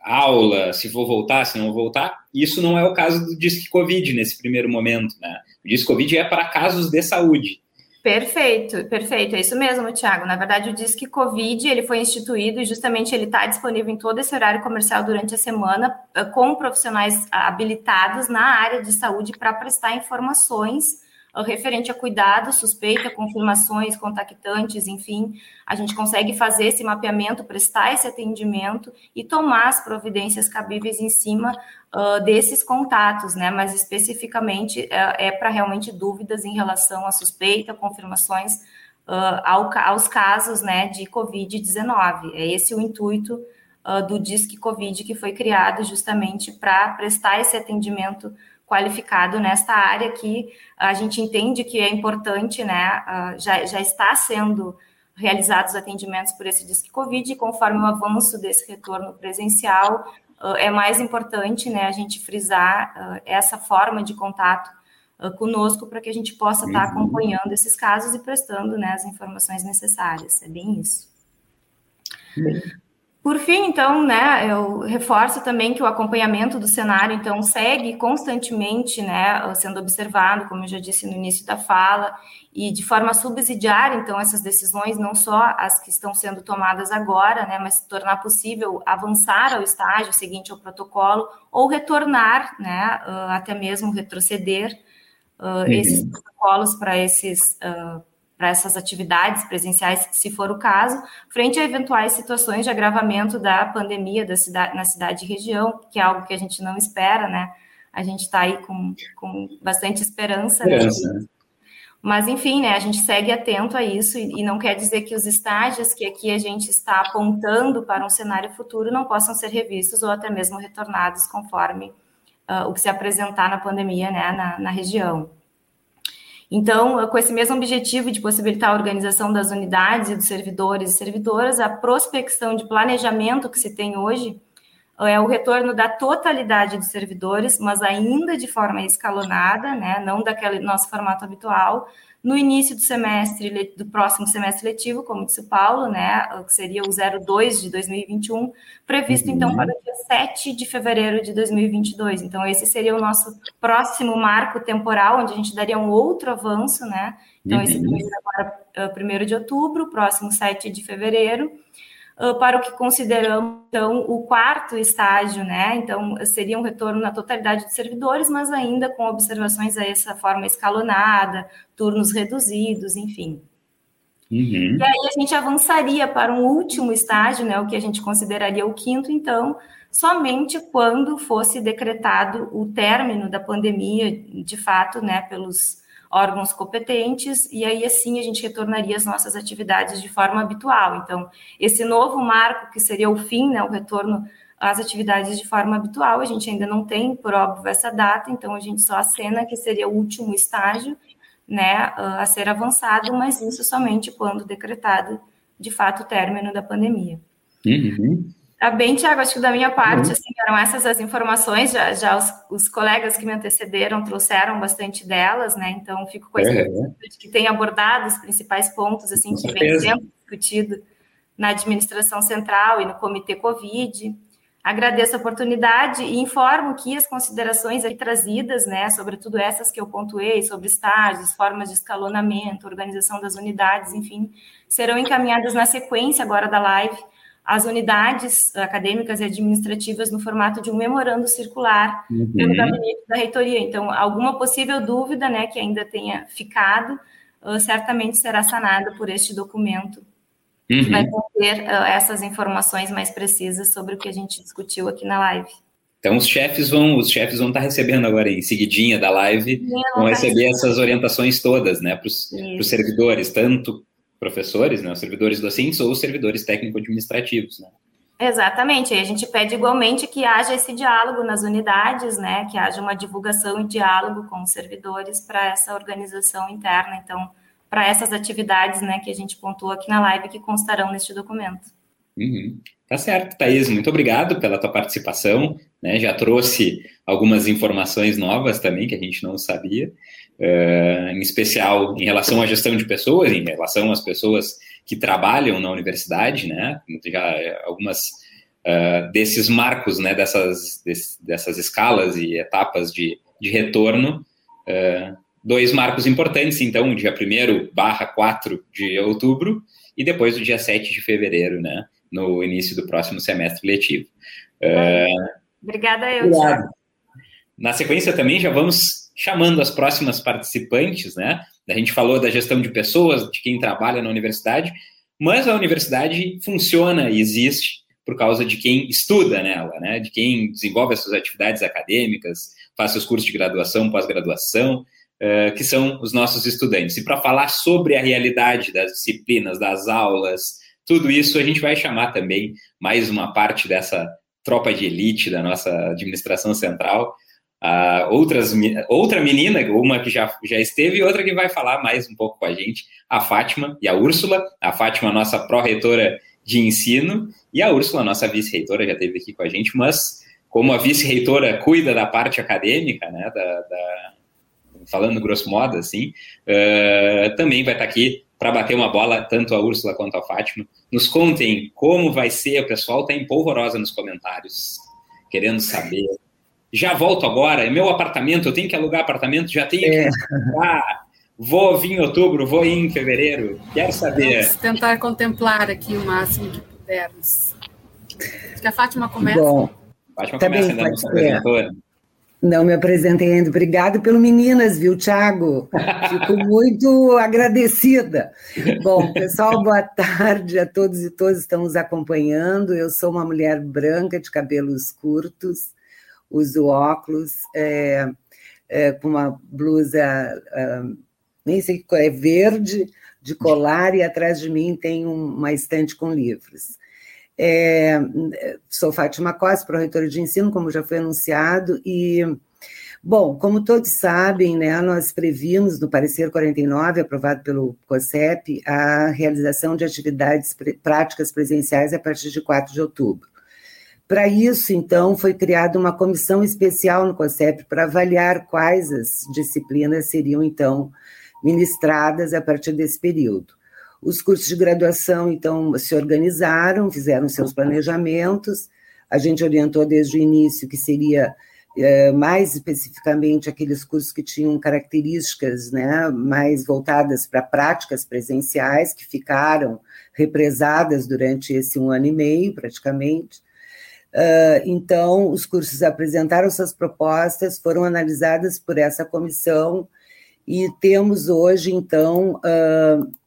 aula, se vou voltar, se não voltar, isso não é o caso do Disque Covid nesse primeiro momento, né? O Disque Covid é para casos de saúde. Perfeito, perfeito, é isso mesmo, Tiago. Na verdade, o Disque Covid ele foi instituído e justamente ele está disponível em todo esse horário comercial durante a semana, com profissionais habilitados na área de saúde para prestar informações referente a cuidado, suspeita, confirmações, contactantes, enfim, a gente consegue fazer esse mapeamento, prestar esse atendimento e tomar as providências cabíveis em cima uh, desses contatos, né? Mas especificamente é, é para realmente dúvidas em relação à suspeita, confirmações uh, ao, aos casos, né, de Covid-19. É esse o intuito uh, do Disque Covid que foi criado justamente para prestar esse atendimento qualificado nesta área que a gente entende que é importante, né? Uh, já, já está sendo realizados atendimentos por esse Disque Covid, e conforme o avanço desse retorno presencial, uh, é mais importante, né, a gente frisar uh, essa forma de contato conosco para que a gente possa estar tá acompanhando esses casos e prestando, né, as informações necessárias. É bem isso. Por fim, então, né, eu reforço também que o acompanhamento do cenário, então, segue constantemente, né, sendo observado, como eu já disse no início da fala, e de forma subsidiária, então, essas decisões, não só as que estão sendo tomadas agora, né, mas tornar possível avançar ao estágio seguinte ao protocolo, ou retornar, né, até mesmo retroceder uh, esses protocolos para esses uh, para essas atividades presenciais, se for o caso, frente a eventuais situações de agravamento da pandemia da cidade, na cidade e região, que é algo que a gente não espera, né? A gente está aí com, com bastante esperança. Né? Mas, enfim, né, a gente segue atento a isso e, e não quer dizer que os estágios que aqui a gente está apontando para um cenário futuro não possam ser revistos ou até mesmo retornados conforme uh, o que se apresentar na pandemia né, na, na região. Então, com esse mesmo objetivo de possibilitar a organização das unidades e dos servidores e servidoras, a prospecção de planejamento que se tem hoje é o retorno da totalidade dos servidores, mas ainda de forma escalonada, né, não daquele nosso formato habitual, no início do semestre, do próximo semestre letivo, como disse o Paulo, né, que seria o 02 de 2021, previsto então, uhum. então para o dia 7 de fevereiro de 2022. Então, esse seria o nosso próximo marco temporal, onde a gente daria um outro avanço, né? Então, uhum. esse primeiro agora, 1 eh, de outubro, próximo 7 de fevereiro, para o que consideramos, então, o quarto estágio, né? Então, seria um retorno na totalidade dos servidores, mas ainda com observações a essa forma escalonada, turnos reduzidos, enfim. Uhum. E aí a gente avançaria para um último estágio, né? O que a gente consideraria o quinto, então, somente quando fosse decretado o término da pandemia, de fato, né? Pelos órgãos competentes, e aí assim a gente retornaria às nossas atividades de forma habitual. Então, esse novo marco, que seria o fim, né, o retorno às atividades de forma habitual, a gente ainda não tem, por óbvio, essa data, então a gente só acena que seria o último estágio, né, a ser avançado, mas isso somente quando decretado, de fato, o término da pandemia. Uhum. Tá bem, Tiago, acho que da minha parte, uhum. assim, eram essas as informações, já, já os, os, colegas que me antecederam trouxeram bastante delas, né, então fico com a é, de que tem abordado os principais pontos, assim, que vem sendo discutido na administração central e no comitê Covid. Agradeço a oportunidade e informo que as considerações aqui trazidas, né, sobretudo essas que eu pontuei, sobre estágios, formas de escalonamento, organização das unidades, enfim, serão encaminhadas na sequência agora da live, as unidades acadêmicas e administrativas no formato de um memorando circular uhum. pelo gabinete da reitoria. Então, alguma possível dúvida né, que ainda tenha ficado, uh, certamente será sanada por este documento, uhum. que vai conter uh, essas informações mais precisas sobre o que a gente discutiu aqui na live. Então os chefes vão, os chefes vão estar recebendo agora em seguidinha da live, vão tá receber essas orientações todas, né, para os servidores, tanto professores, né, os servidores docentes ou os servidores técnico-administrativos, né? Exatamente, e a gente pede igualmente que haja esse diálogo nas unidades, né, que haja uma divulgação e diálogo com os servidores para essa organização interna, então, para essas atividades, né, que a gente pontuou aqui na live que constarão neste documento. Uhum. Tá certo, Thaís, muito obrigado pela tua participação, né, já trouxe algumas informações novas também que a gente não sabia, uh, em especial em relação à gestão de pessoas, em relação às pessoas que trabalham na universidade, né? Já algumas uh, desses marcos, né? Dessas, dessas escalas e etapas de, de retorno. Uh, dois marcos importantes, então, o dia 1 barra 4 de outubro e depois o dia 7 de fevereiro, né? No início do próximo semestre letivo. Obrigada, eu. Na sequência também já vamos chamando as próximas participantes, né? A gente falou da gestão de pessoas, de quem trabalha na universidade, mas a universidade funciona e existe por causa de quem estuda nela, né? De quem desenvolve as suas atividades acadêmicas, faz seus cursos de graduação, pós-graduação, uh, que são os nossos estudantes. E para falar sobre a realidade das disciplinas, das aulas, tudo isso a gente vai chamar também mais uma parte dessa tropa de elite da nossa administração central, Uh, outras, outra menina, uma que já, já esteve e outra que vai falar mais um pouco com a gente, a Fátima e a Úrsula. A Fátima, nossa pró-reitora de ensino, e a Úrsula, nossa vice-reitora, já esteve aqui com a gente, mas como a vice-reitora cuida da parte acadêmica, né, da, da falando grosso modo, assim, uh, também vai estar aqui para bater uma bola, tanto a Úrsula quanto a Fátima. Nos contem como vai ser, o pessoal está empolvorosa nos comentários, querendo saber já volto agora, é meu apartamento, eu tenho que alugar apartamento, já tenho é. que alugar, vou vir em outubro, vou ir em fevereiro, quero saber. Vamos tentar contemplar aqui o máximo que pudermos. Acho que a Fátima começa. Bom, Fátima tá começa, ainda não Não me apresentei ainda. Obrigado pelo Meninas, viu, Thiago? Fico muito agradecida. Bom, pessoal, boa tarde a todos e todas que estão nos acompanhando. Eu sou uma mulher branca de cabelos curtos, uso óculos, é, é, com uma blusa, é, nem sei que é verde, de colar, e atrás de mim tem uma estante com livros. É, sou Fátima Costa, pró-reitora de ensino, como já foi anunciado, e Bom, como todos sabem, né, nós previmos no parecer 49, aprovado pelo COSEP, a realização de atividades práticas presenciais a partir de 4 de outubro. Para isso, então, foi criada uma comissão especial no COSEP para avaliar quais as disciplinas seriam, então, ministradas a partir desse período. Os cursos de graduação, então, se organizaram, fizeram seus planejamentos, a gente orientou desde o início que seria é, mais especificamente aqueles cursos que tinham características né, mais voltadas para práticas presenciais, que ficaram represadas durante esse um ano e meio, praticamente. Uh, então, os cursos apresentaram suas propostas, foram analisadas por essa comissão, e temos hoje, então, uh,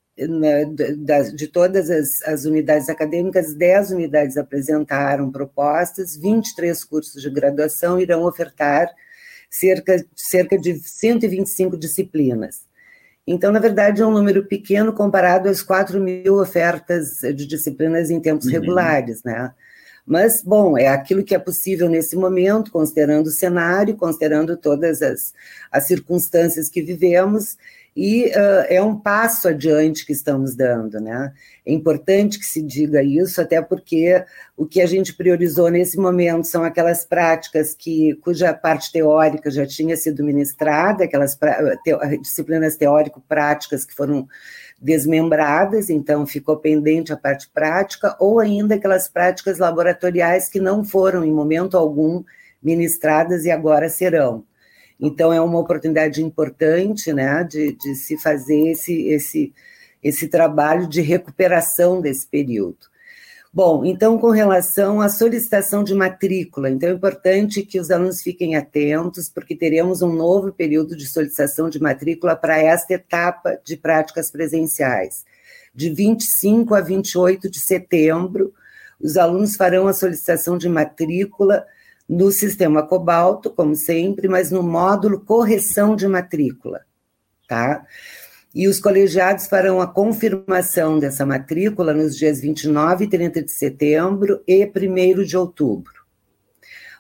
de todas as, as, unidades acadêmicas, 10 unidades apresentaram propostas, 23 cursos de graduação irão ofertar cerca, cerca de 125 disciplinas. Então, na verdade, é um número pequeno comparado às 4 mil ofertas de disciplinas em tempos uhum. regulares, né? Mas, bom, é aquilo que é possível nesse momento, considerando o cenário, considerando todas as, as circunstâncias que vivemos, e uh, é um passo adiante que estamos dando, né? É importante que se diga isso, até porque o que a gente priorizou nesse momento são aquelas práticas que, cuja parte teórica já tinha sido ministrada, aquelas te disciplinas teórico-práticas que foram desmembradas, então ficou pendente a parte prática, ou ainda aquelas práticas laboratoriais que não foram, em momento algum, ministradas e agora serão. Então, é uma oportunidade importante né, de, de se fazer esse, esse, esse trabalho de recuperação desse período. Bom, então, com relação à solicitação de matrícula, então é importante que os alunos fiquem atentos, porque teremos um novo período de solicitação de matrícula para esta etapa de práticas presenciais. De 25 a 28 de setembro, os alunos farão a solicitação de matrícula no sistema Cobalto, como sempre, mas no módulo correção de matrícula, tá? E os colegiados farão a confirmação dessa matrícula nos dias 29 e 30 de setembro e 1 de outubro.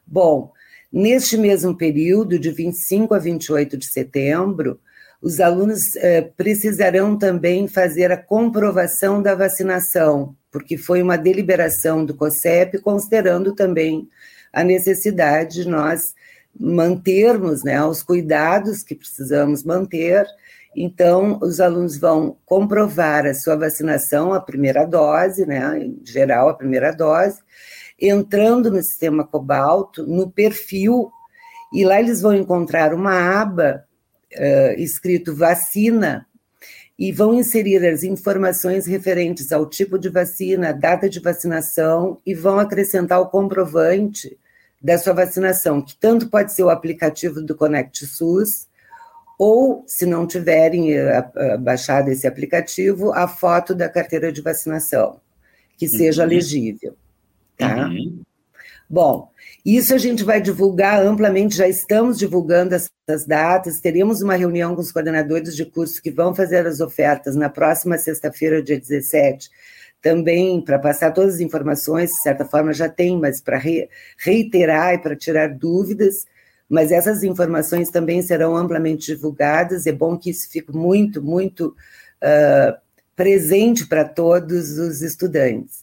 Bom, neste mesmo período, de 25 a 28 de setembro, os alunos eh, precisarão também fazer a comprovação da vacinação, porque foi uma deliberação do COSEP, considerando também a necessidade de nós mantermos né, os cuidados que precisamos manter. Então, os alunos vão comprovar a sua vacinação, a primeira dose, né, em geral, a primeira dose, entrando no sistema Cobalto, no perfil, e lá eles vão encontrar uma aba uh, escrito vacina, e vão inserir as informações referentes ao tipo de vacina, data de vacinação e vão acrescentar o comprovante da sua vacinação, que tanto pode ser o aplicativo do Conect SUS, ou, se não tiverem eh, baixado esse aplicativo, a foto da carteira de vacinação, que seja uhum. legível. Tá? Uhum. Bom, isso a gente vai divulgar amplamente, já estamos divulgando essas datas. Teremos uma reunião com os coordenadores de curso que vão fazer as ofertas na próxima sexta-feira, dia 17, também para passar todas as informações, de certa forma já tem, mas para re, reiterar e para tirar dúvidas. Mas essas informações também serão amplamente divulgadas. É bom que isso fique muito, muito uh, presente para todos os estudantes.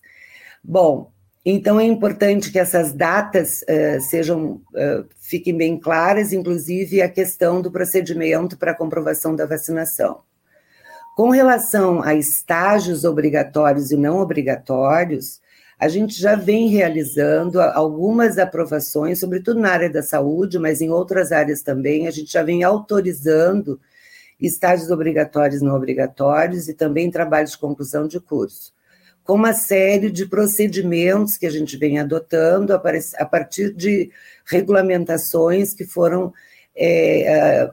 Bom, então, é importante que essas datas uh, sejam, uh, fiquem bem claras, inclusive a questão do procedimento para comprovação da vacinação. Com relação a estágios obrigatórios e não obrigatórios, a gente já vem realizando algumas aprovações, sobretudo na área da saúde, mas em outras áreas também, a gente já vem autorizando estágios obrigatórios e não obrigatórios e também trabalhos de conclusão de curso com uma série de procedimentos que a gente vem adotando a partir de regulamentações que foram é,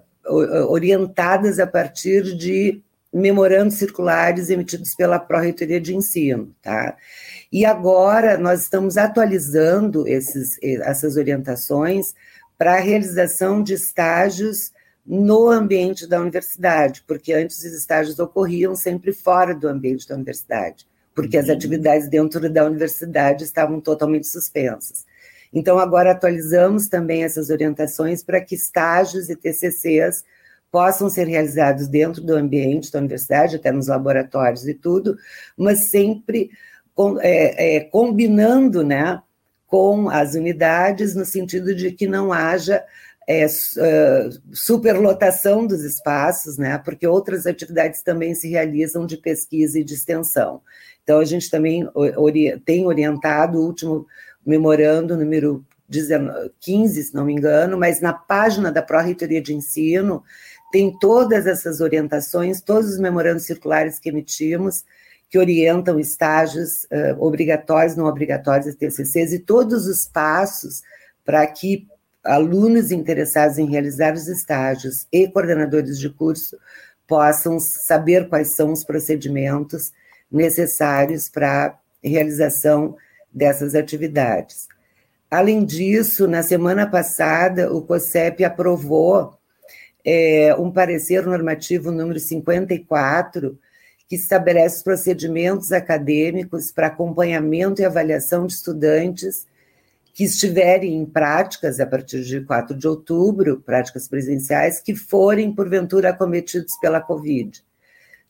orientadas a partir de memorandos circulares emitidos pela Pró-Reitoria de Ensino, tá? E agora nós estamos atualizando esses, essas orientações para a realização de estágios no ambiente da universidade, porque antes os estágios ocorriam sempre fora do ambiente da universidade porque as uhum. atividades dentro da universidade estavam totalmente suspensas. Então, agora atualizamos também essas orientações para que estágios e TCCs possam ser realizados dentro do ambiente da universidade, até nos laboratórios e tudo, mas sempre com, é, é, combinando né, com as unidades, no sentido de que não haja é, uh, superlotação dos espaços, né, porque outras atividades também se realizam de pesquisa e de extensão. Então, a gente também tem orientado o último memorando, número 15, se não me engano, mas na página da Pró-Reitoria de Ensino tem todas essas orientações, todos os memorandos circulares que emitimos, que orientam estágios uh, obrigatórios, não obrigatórios e TCCs, e todos os passos para que alunos interessados em realizar os estágios e coordenadores de curso possam saber quais são os procedimentos necessários para a realização dessas atividades. Além disso, na semana passada, o COSEP aprovou é, um parecer normativo número 54, que estabelece os procedimentos acadêmicos para acompanhamento e avaliação de estudantes que estiverem em práticas a partir de 4 de outubro, práticas presenciais, que forem, porventura, acometidos pela Covid.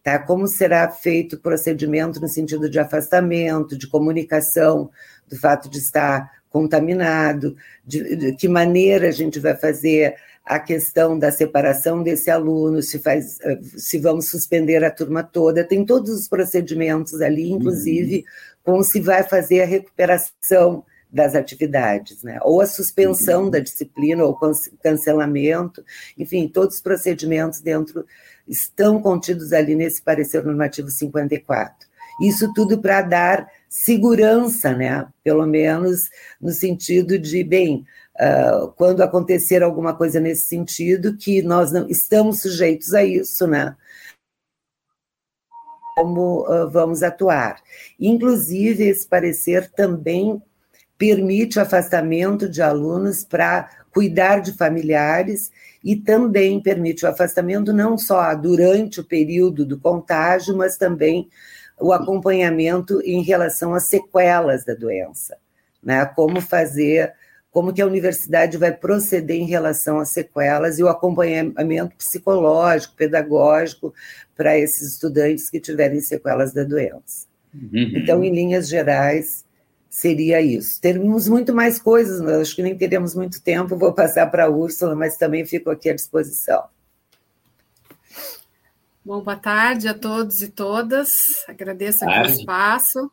Tá? Como será feito o procedimento no sentido de afastamento, de comunicação do fato de estar contaminado, de, de que maneira a gente vai fazer a questão da separação desse aluno, se faz, eh, se vamos suspender a turma toda, tem todos os procedimentos ali, inclusive uhum. como se vai fazer a recuperação das atividades, né? Ou a suspensão uhum. da disciplina, ou cancelamento, enfim, todos os procedimentos dentro estão contidos ali nesse parecer normativo 54. Isso tudo para dar segurança, né? Pelo menos no sentido de, bem, uh, quando acontecer alguma coisa nesse sentido, que nós não estamos sujeitos a isso, né? Como uh, vamos atuar. Inclusive, esse parecer também permite o afastamento de alunos para cuidar de familiares e também permite o afastamento não só durante o período do contágio, mas também o acompanhamento em relação às sequelas da doença, né? Como fazer como que a universidade vai proceder em relação às sequelas e o acompanhamento psicológico, pedagógico para esses estudantes que tiverem sequelas da doença. Uhum. Então, em linhas gerais, seria isso. Teremos muito mais coisas, acho que nem teremos muito tempo, vou passar para a Úrsula, mas também fico aqui à disposição. Bom, boa tarde a todos e todas. Agradeço aqui o espaço.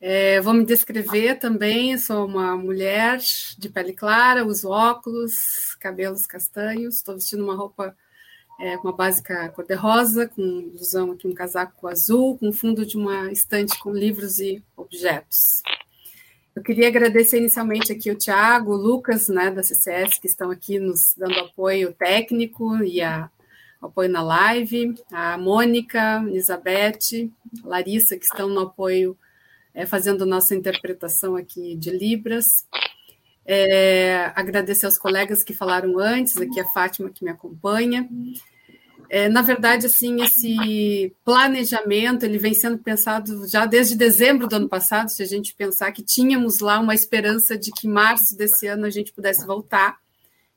É, vou me descrever também, sou uma mulher de pele clara, uso óculos, cabelos castanhos, estou vestindo uma roupa é, uma básica cor-de-rosa, com blusão aqui, um casaco azul, com fundo de uma estante com livros e objetos. Eu queria agradecer inicialmente aqui o Tiago, o Lucas, né, da CCS, que estão aqui nos dando apoio técnico e a, apoio na live, a Mônica, Elizabeth, Larissa, que estão no apoio é, fazendo nossa interpretação aqui de Libras. É, agradecer aos colegas que falaram antes, aqui a Fátima que me acompanha. É, na verdade, assim, esse planejamento ele vem sendo pensado já desde dezembro do ano passado, se a gente pensar que tínhamos lá uma esperança de que março desse ano a gente pudesse voltar.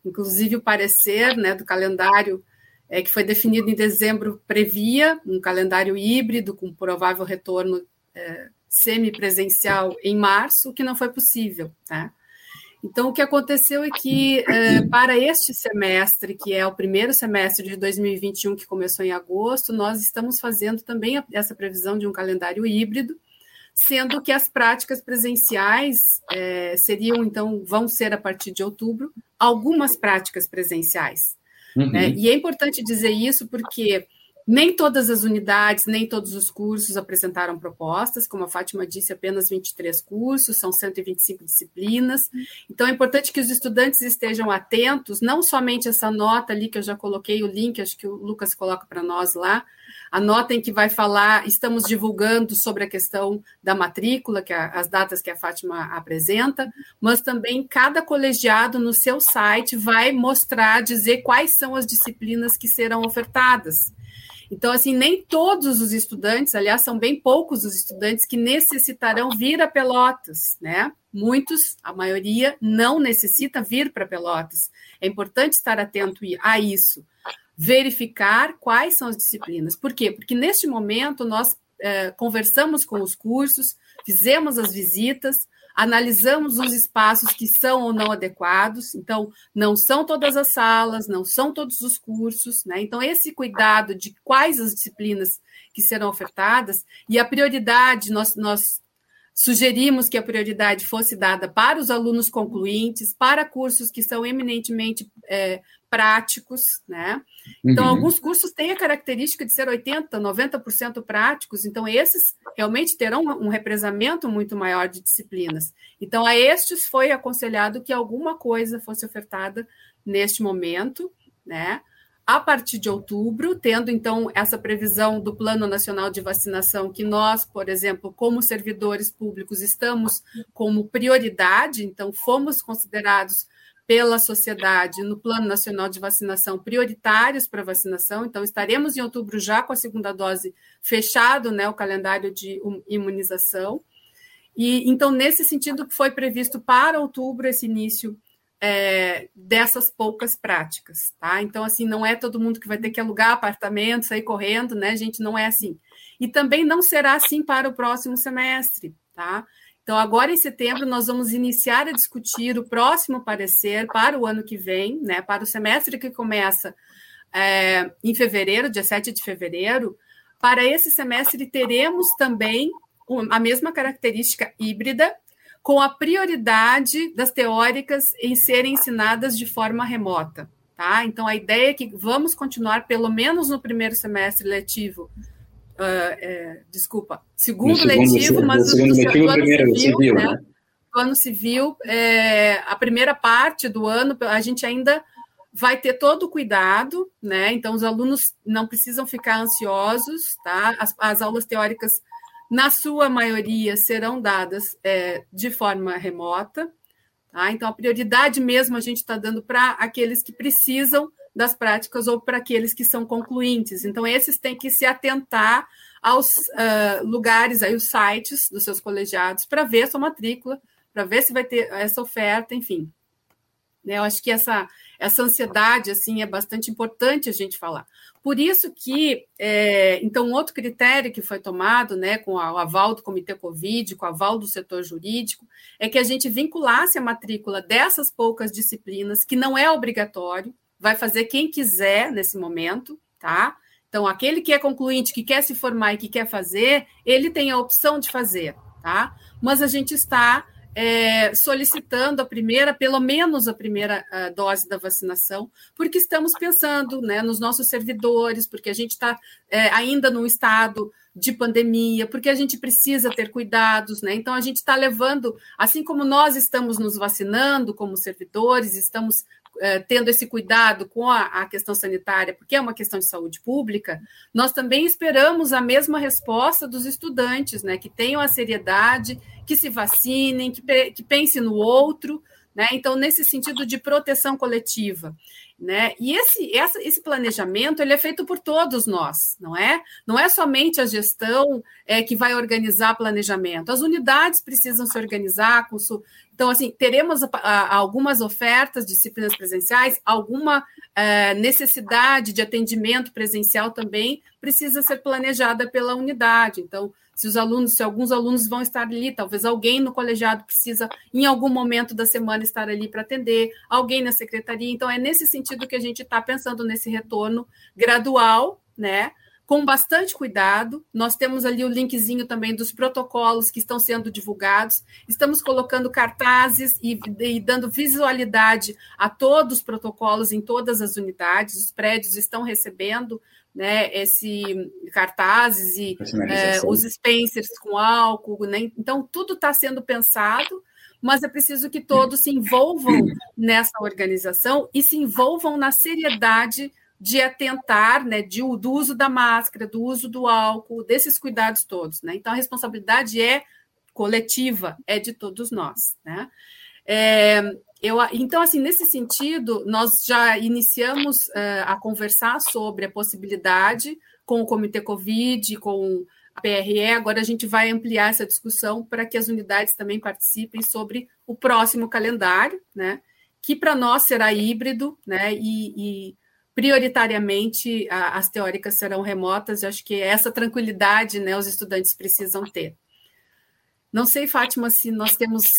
Inclusive o parecer né, do calendário é, que foi definido em dezembro previa um calendário híbrido com provável retorno é, semipresencial em março, o que não foi possível. Tá? Então, o que aconteceu é que, é, para este semestre, que é o primeiro semestre de 2021, que começou em agosto, nós estamos fazendo também essa previsão de um calendário híbrido, sendo que as práticas presenciais é, seriam, então, vão ser a partir de outubro, algumas práticas presenciais. Uhum. Né? E é importante dizer isso porque nem todas as unidades, nem todos os cursos apresentaram propostas, como a Fátima disse, apenas 23 cursos, são 125 disciplinas. Então é importante que os estudantes estejam atentos, não somente essa nota ali que eu já coloquei o link, acho que o Lucas coloca para nós lá, a nota em que vai falar, estamos divulgando sobre a questão da matrícula, que é as datas que a Fátima apresenta, mas também cada colegiado no seu site vai mostrar, dizer quais são as disciplinas que serão ofertadas. Então, assim, nem todos os estudantes, aliás, são bem poucos os estudantes que necessitarão vir a Pelotas, né? Muitos, a maioria, não necessita vir para Pelotas. É importante estar atento a isso. Verificar quais são as disciplinas. Por quê? Porque neste momento nós é, conversamos com os cursos, fizemos as visitas, analisamos os espaços que são ou não adequados, então, não são todas as salas, não são todos os cursos, né? Então, esse cuidado de quais as disciplinas que serão ofertadas e a prioridade, nós, nós sugerimos que a prioridade fosse dada para os alunos concluintes, para cursos que são eminentemente é, práticos, né? Então, uhum. alguns cursos têm a característica de ser 80%, 90% práticos, então esses realmente terão um represamento muito maior de disciplinas. Então, a estes foi aconselhado que alguma coisa fosse ofertada neste momento, né? A partir de outubro, tendo então essa previsão do Plano Nacional de Vacinação, que nós, por exemplo, como servidores públicos, estamos como prioridade, então fomos considerados pela sociedade no Plano Nacional de Vacinação prioritários para vacinação. Então, estaremos em outubro já com a segunda dose fechado, né, o calendário de imunização. E então, nesse sentido, foi previsto para outubro esse início é, dessas poucas práticas, tá? Então, assim, não é todo mundo que vai ter que alugar apartamento, sair correndo, né, gente? Não é assim. E também não será assim para o próximo semestre, tá? Então, agora em setembro, nós vamos iniciar a discutir o próximo parecer para o ano que vem, né, para o semestre que começa é, em fevereiro, dia 7 de fevereiro. Para esse semestre, teremos também a mesma característica híbrida, com a prioridade das teóricas em serem ensinadas de forma remota. Tá? Então, a ideia é que vamos continuar, pelo menos no primeiro semestre letivo, uh, é, desculpa, segundo, segundo letivo, mas o segundo letivo, do, primeiro civil, civil né? né? Do ano civil, é, a primeira parte do ano, a gente ainda vai ter todo o cuidado, né? Então, os alunos não precisam ficar ansiosos, tá? As, as aulas teóricas, na sua maioria, serão dadas é, de forma remota, tá? Então, a prioridade mesmo a gente está dando para aqueles que precisam das práticas ou para aqueles que são concluintes. Então, esses têm que se atentar aos uh, lugares, aí, os sites dos seus colegiados, para ver sua matrícula, para ver se vai ter essa oferta, enfim. Né, eu acho que essa, essa ansiedade assim é bastante importante a gente falar. Por isso que, é, então, outro critério que foi tomado, né, com o aval do Comitê Covid, com o aval do setor jurídico, é que a gente vinculasse a matrícula dessas poucas disciplinas, que não é obrigatório, vai fazer quem quiser nesse momento, tá? Então, aquele que é concluinte, que quer se formar e que quer fazer, ele tem a opção de fazer, tá? Mas a gente está é, solicitando a primeira, pelo menos a primeira a dose da vacinação, porque estamos pensando né, nos nossos servidores, porque a gente está é, ainda num estado de pandemia, porque a gente precisa ter cuidados, né? Então a gente está levando, assim como nós estamos nos vacinando como servidores, estamos tendo esse cuidado com a, a, questão sanitária, porque é uma questão de saúde pública, nós também esperamos a mesma resposta dos estudantes, né, que tenham a seriedade, que se vacinem, que, que pensem no outro, né? Então, nesse sentido de proteção coletiva. Né? E esse, essa, esse planejamento ele é feito por todos nós, não é? Não é somente a gestão é, que vai organizar planejamento. As unidades precisam se organizar com su... Então, assim, teremos a, a, algumas ofertas disciplinas presenciais, alguma é, necessidade de atendimento presencial também precisa ser planejada pela unidade. Então, se os alunos, se alguns alunos vão estar ali, talvez alguém no colegiado precisa, em algum momento da semana, estar ali para atender, alguém na secretaria. Então, é nesse sentido que a gente está pensando nesse retorno gradual, né? Com bastante cuidado. Nós temos ali o linkzinho também dos protocolos que estão sendo divulgados. Estamos colocando cartazes e, e dando visualidade a todos os protocolos em todas as unidades. Os prédios estão recebendo né, esse cartazes e é, os Spencers com álcool, né? Então tudo está sendo pensado, mas é preciso que todos se envolvam nessa organização e se envolvam na seriedade de atentar, né, de, do uso da máscara, do uso do álcool, desses cuidados todos, né? Então a responsabilidade é coletiva, é de todos nós, né? É, eu, então, assim, nesse sentido, nós já iniciamos uh, a conversar sobre a possibilidade com o Comitê Covid, com a PRE, agora a gente vai ampliar essa discussão para que as unidades também participem sobre o próximo calendário, né? Que para nós será híbrido, né? E, e prioritariamente a, as teóricas serão remotas. Eu acho que essa tranquilidade, né? Os estudantes precisam ter. Não sei, Fátima, se nós temos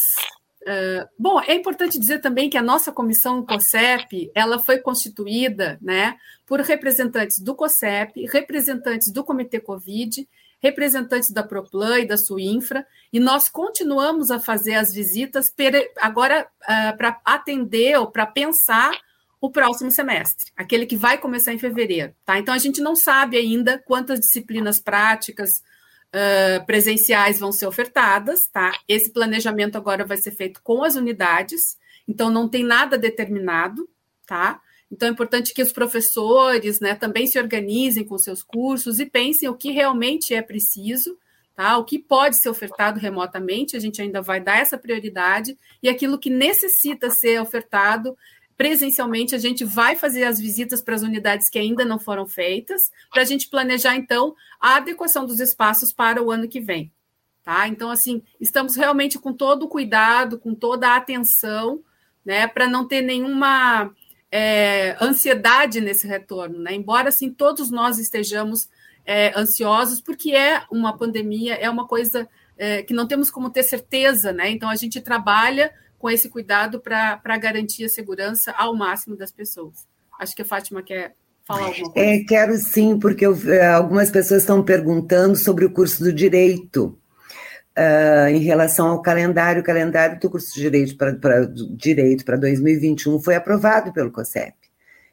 Uh, bom, é importante dizer também que a nossa comissão COSEP ela foi constituída né, por representantes do COSEP, representantes do Comitê Covid, representantes da Proplan e da Suinfra, e nós continuamos a fazer as visitas agora uh, para atender ou para pensar o próximo semestre, aquele que vai começar em fevereiro. Tá? Então, a gente não sabe ainda quantas disciplinas práticas, uh, presenciais vão ser ofertadas, tá? Esse planejamento agora vai ser feito com as unidades, então não tem nada determinado, tá? Então é importante que os professores, né, também se organizem com seus cursos e pensem o que realmente é preciso, tá? O que pode ser ofertado remotamente, a gente ainda vai dar essa prioridade e aquilo que necessita ser ofertado presencialmente, a gente vai fazer as visitas para as unidades que ainda não foram feitas, para a gente planejar, então, a adequação dos espaços para o ano que vem. Tá? Então, assim, estamos realmente com todo o cuidado, com toda a atenção, né, para não ter nenhuma é, ansiedade nesse retorno, né? Embora, assim, todos nós estejamos é, ansiosos, porque é uma pandemia, é uma coisa é, que não temos como ter certeza, né? Então, a gente trabalha com esse cuidado para garantir a segurança ao máximo das pessoas. Acho que a Fátima quer falar alguma coisa. É, quero sim, porque eu, é, algumas pessoas estão perguntando sobre o curso do direito. Uh, em relação ao calendário, o calendário do curso de direito para direito para 2021 foi aprovado pelo COSEP.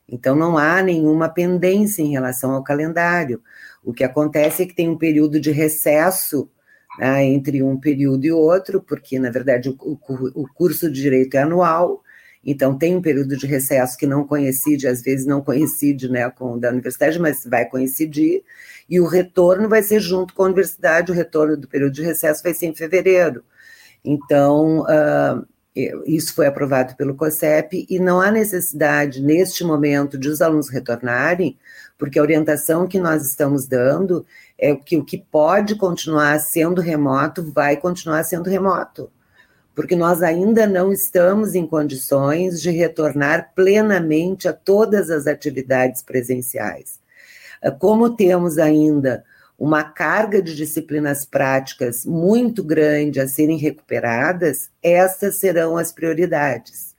Então não há nenhuma pendência em relação ao calendário. O que acontece é que tem um período de recesso né, entre um período e outro, porque, na verdade, o, o, o, curso de direito é anual, então tem um período de recesso que não coincide, às vezes não coincide né, com o da universidade, mas vai coincidir, e o retorno vai ser junto com a universidade, o retorno do período de recesso vai ser em fevereiro. Então, uh, isso foi aprovado pelo COSEP, e não há necessidade, neste momento, de os alunos retornarem, porque a orientação que nós estamos dando é que o que pode continuar sendo remoto vai continuar sendo remoto, porque nós ainda não estamos em condições de retornar plenamente a todas as atividades presenciais. Como temos ainda uma carga de disciplinas práticas muito grande a serem recuperadas, essas serão as prioridades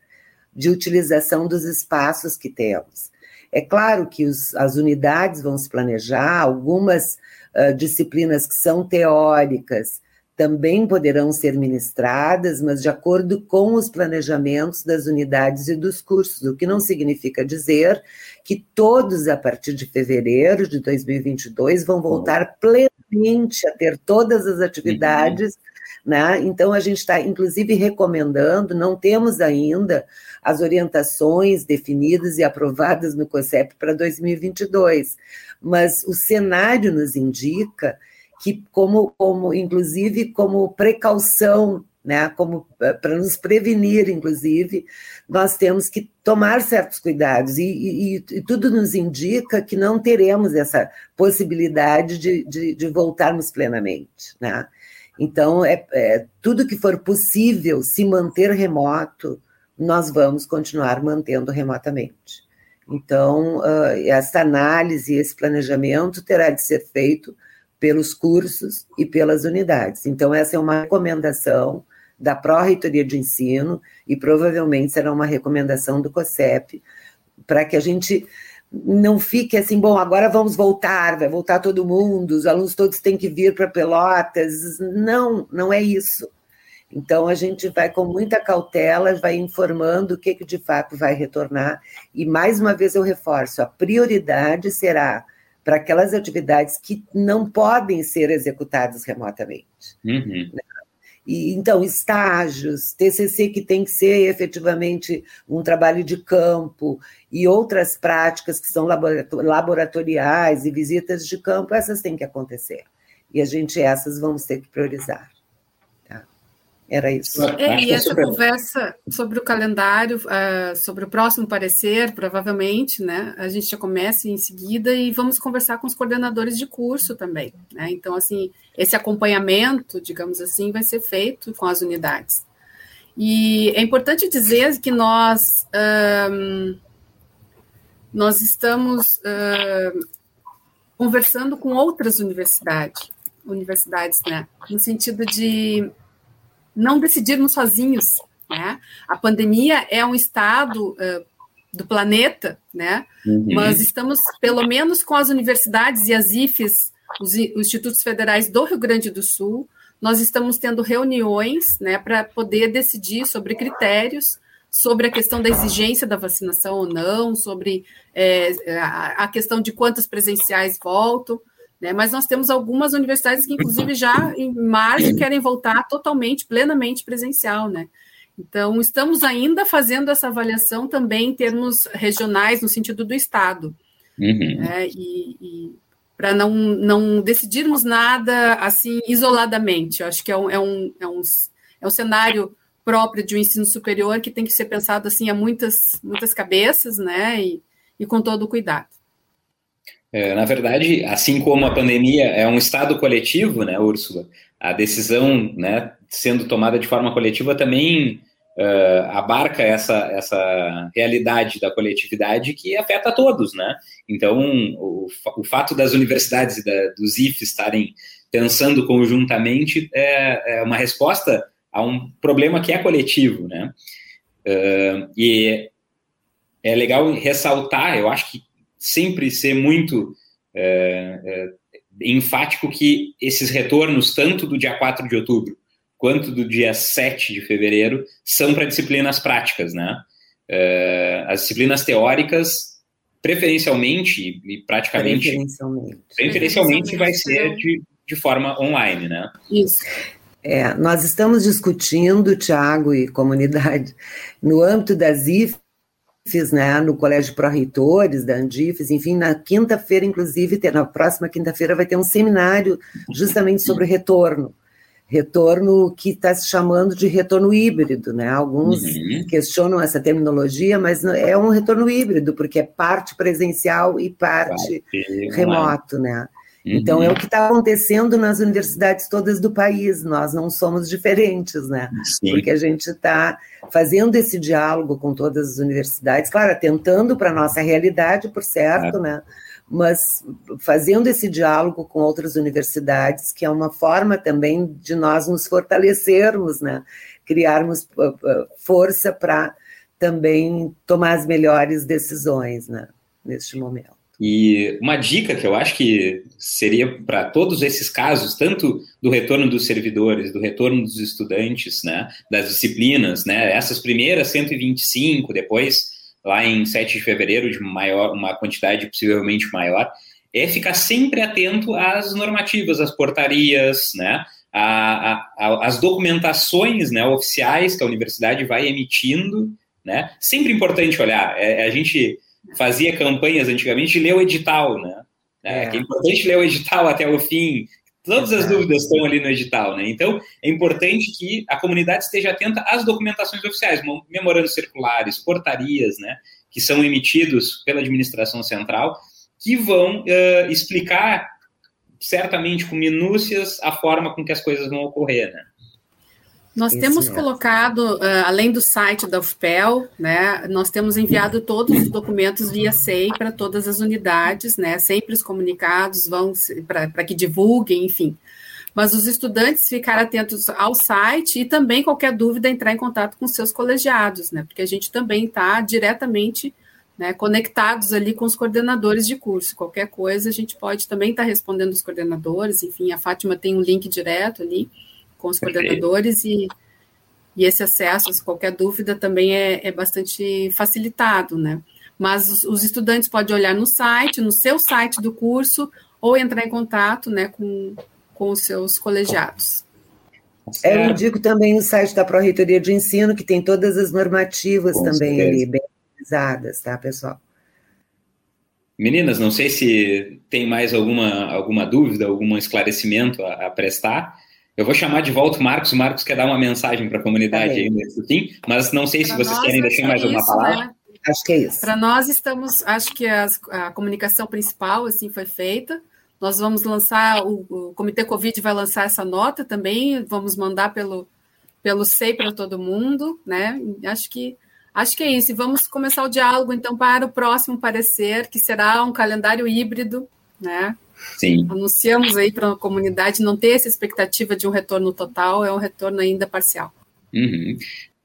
de utilização dos espaços que temos. É claro que os, as unidades vão se planejar, algumas uh, disciplinas que são teóricas também poderão ser ministradas, mas de acordo com os planejamentos das unidades e dos cursos, o que não significa dizer que todos, a partir de fevereiro de 2022, vão voltar plenamente a ter todas as atividades. Uhum. Né? Então, a gente está, inclusive, recomendando, não temos ainda as orientações definidas e aprovadas no COSEP para 2022, mas o cenário nos indica que, como, como inclusive, como precaução, né, como eh, para nos prevenir, inclusive, nós temos que tomar certos cuidados, e, e, e, tudo nos indica que não teremos essa possibilidade de, de, de voltarmos plenamente. Né? Então, é, é, tudo que for possível se manter remoto, nós vamos continuar mantendo remotamente. Então, uh, essa análise, esse planejamento terá de ser feito pelos cursos e pelas unidades. Então, essa é uma recomendação da Pró-Reitoria de Ensino e provavelmente será uma recomendação do COSEP para que a gente não fique assim, bom, agora vamos voltar, vai voltar todo mundo, os alunos todos têm que vir para Pelotas. Não, não é isso. Então, a gente vai com muita cautela, vai informando o que, que de fato vai retornar. E, mais uma vez, eu reforço: a prioridade será para aquelas atividades que não podem ser executadas remotamente. Uhum. Né? E, então, estágios, TCC que tem que ser efetivamente um trabalho de campo e outras práticas que são laboratoriais e visitas de campo, essas têm que acontecer. E a gente, essas, vamos ter que priorizar. Era isso. É, e essa conversa sobre o calendário, uh, sobre o próximo parecer, provavelmente, né? A gente já começa em seguida e vamos conversar com os coordenadores de curso também. Né? Então, assim, esse acompanhamento, digamos assim, vai ser feito com as unidades. E é importante dizer que nós um, nós estamos uh, conversando com outras universidades, universidades, né? No sentido de não decidirmos sozinhos. Né? A pandemia é um estado uh, do planeta, né? Uhum. mas estamos, pelo menos com as universidades e as IFES, os, os institutos federais do Rio Grande do Sul, nós estamos tendo reuniões né, para poder decidir sobre critérios, sobre a questão da exigência da vacinação ou não, sobre é, a, a questão de quantas presenciais voltam. Né? Mas nós temos algumas universidades que, inclusive, já em março querem voltar totalmente, plenamente presencial. Né? Então, estamos ainda fazendo essa avaliação também em termos regionais, no sentido do Estado. Uhum. Né? E, e para não, não decidirmos nada assim isoladamente. Eu acho que é um, é, um, é, um, é um cenário próprio de um ensino superior que tem que ser pensado assim a muitas, muitas cabeças, né? E, e com todo o cuidado. É, na verdade, assim como a pandemia é um estado coletivo, né, Úrsula? A decisão, né, sendo tomada de forma coletiva também uh, abarca essa, essa realidade da coletividade que afeta a todos, né? Então, o, o fato das universidades e da, dos IFs estarem pensando conjuntamente é, é, uma resposta a um problema que é coletivo, né? Uh, e é legal ressaltar, eu acho que sempre ser muito é, é, enfático que esses retornos, tanto do dia 4 de outubro quanto do dia 7 de fevereiro, são para disciplinas práticas, né? É, as disciplinas teóricas, preferencialmente e praticamente. Preferencialmente. Preferencialmente vai ser de, de forma online, né? Isso. É, nós estamos discutindo, Tiago e comunidade, no âmbito das IF, né, no Colégio Pró-Reitores, da Andifes, enfim, na quinta-feira, inclusive, na próxima quinta-feira vai ter um seminário justamente sobre retorno. Retorno que está se chamando de retorno híbrido, né? Alguns uhum. questionam essa terminologia, mas é um retorno híbrido, porque é parte presencial e parte remoto, né? Então, é o que está acontecendo nas universidades todas do país, nós não somos diferentes, né? Sim. Porque a gente está fazendo esse diálogo com todas as universidades, claro, atentando para a nossa realidade, por certo, é. né? Mas fazendo esse diálogo com outras universidades, que é uma forma também de nós nos fortalecermos, né? Criarmos uh, uh, força para também tomar as melhores decisões, né? Neste momento. E uma dica que eu acho que seria para todos esses casos, tanto do retorno dos servidores, do retorno dos estudantes, né, das disciplinas, né, essas primeiras 125, depois lá em 7 de fevereiro de maior, uma quantidade possivelmente maior, é ficar sempre atento às normativas, às portarias, né, a, a, a, as documentações né, oficiais que a universidade vai emitindo, né, sempre importante olhar, é, a gente fazia campanhas antigamente de ler o edital, né? É, é. é importante ler o edital até o fim. Todas as dúvidas estão ali no edital, né? Então, é importante que a comunidade esteja atenta às documentações oficiais, memorandos circulares, portarias, né? Que são emitidos pela administração central, que vão uh, explicar certamente com minúcias a forma com que as coisas vão ocorrer, né? Nós temos mesmo. colocado, uh, além do site da UFPEL, né, nós temos enviado todos os documentos via SEI para todas as unidades, né, sempre os comunicados vão para que divulguem, enfim. Mas os estudantes ficar atentos ao site e também qualquer dúvida entrar em contato com seus colegiados, né, porque a gente também está diretamente né, conectados ali com os coordenadores de curso. Qualquer coisa a gente pode também estar tá respondendo os coordenadores, enfim, a Fátima tem um link direto ali com os coordenadores e, e esse acesso, se qualquer dúvida, também é, é bastante facilitado, né? Mas os, os, estudantes podem olhar no site, no seu site do curso, ou entrar em contato né, com, com os seus colegiados. Eu indico também o site da Pró-Reitoria de Ensino, que tem todas as normativas com também certeza. ali, bem organizadas, tá, pessoal? Meninas, não sei se tem mais alguma, alguma dúvida, algum esclarecimento a, a prestar. Eu vou chamar de volta o Marcos. O Marcos quer dar uma mensagem para a comunidade aí nesse fim, mas não sei pra se vocês querem deixar mais uma palavra. Né? Acho que é isso. Para nós estamos, acho que as, a comunicação principal assim foi feita. Nós vamos lançar, o, o, Comitê Covid vai lançar essa nota também, vamos mandar pelo, pelo SEI para todo mundo, né? Acho que acho que é isso. E vamos começar o diálogo, então, para o próximo parecer, que será um calendário híbrido, né? Sim. Anunciamos aí para a comunidade não ter essa expectativa de um retorno total, é um retorno ainda parcial. Uhum.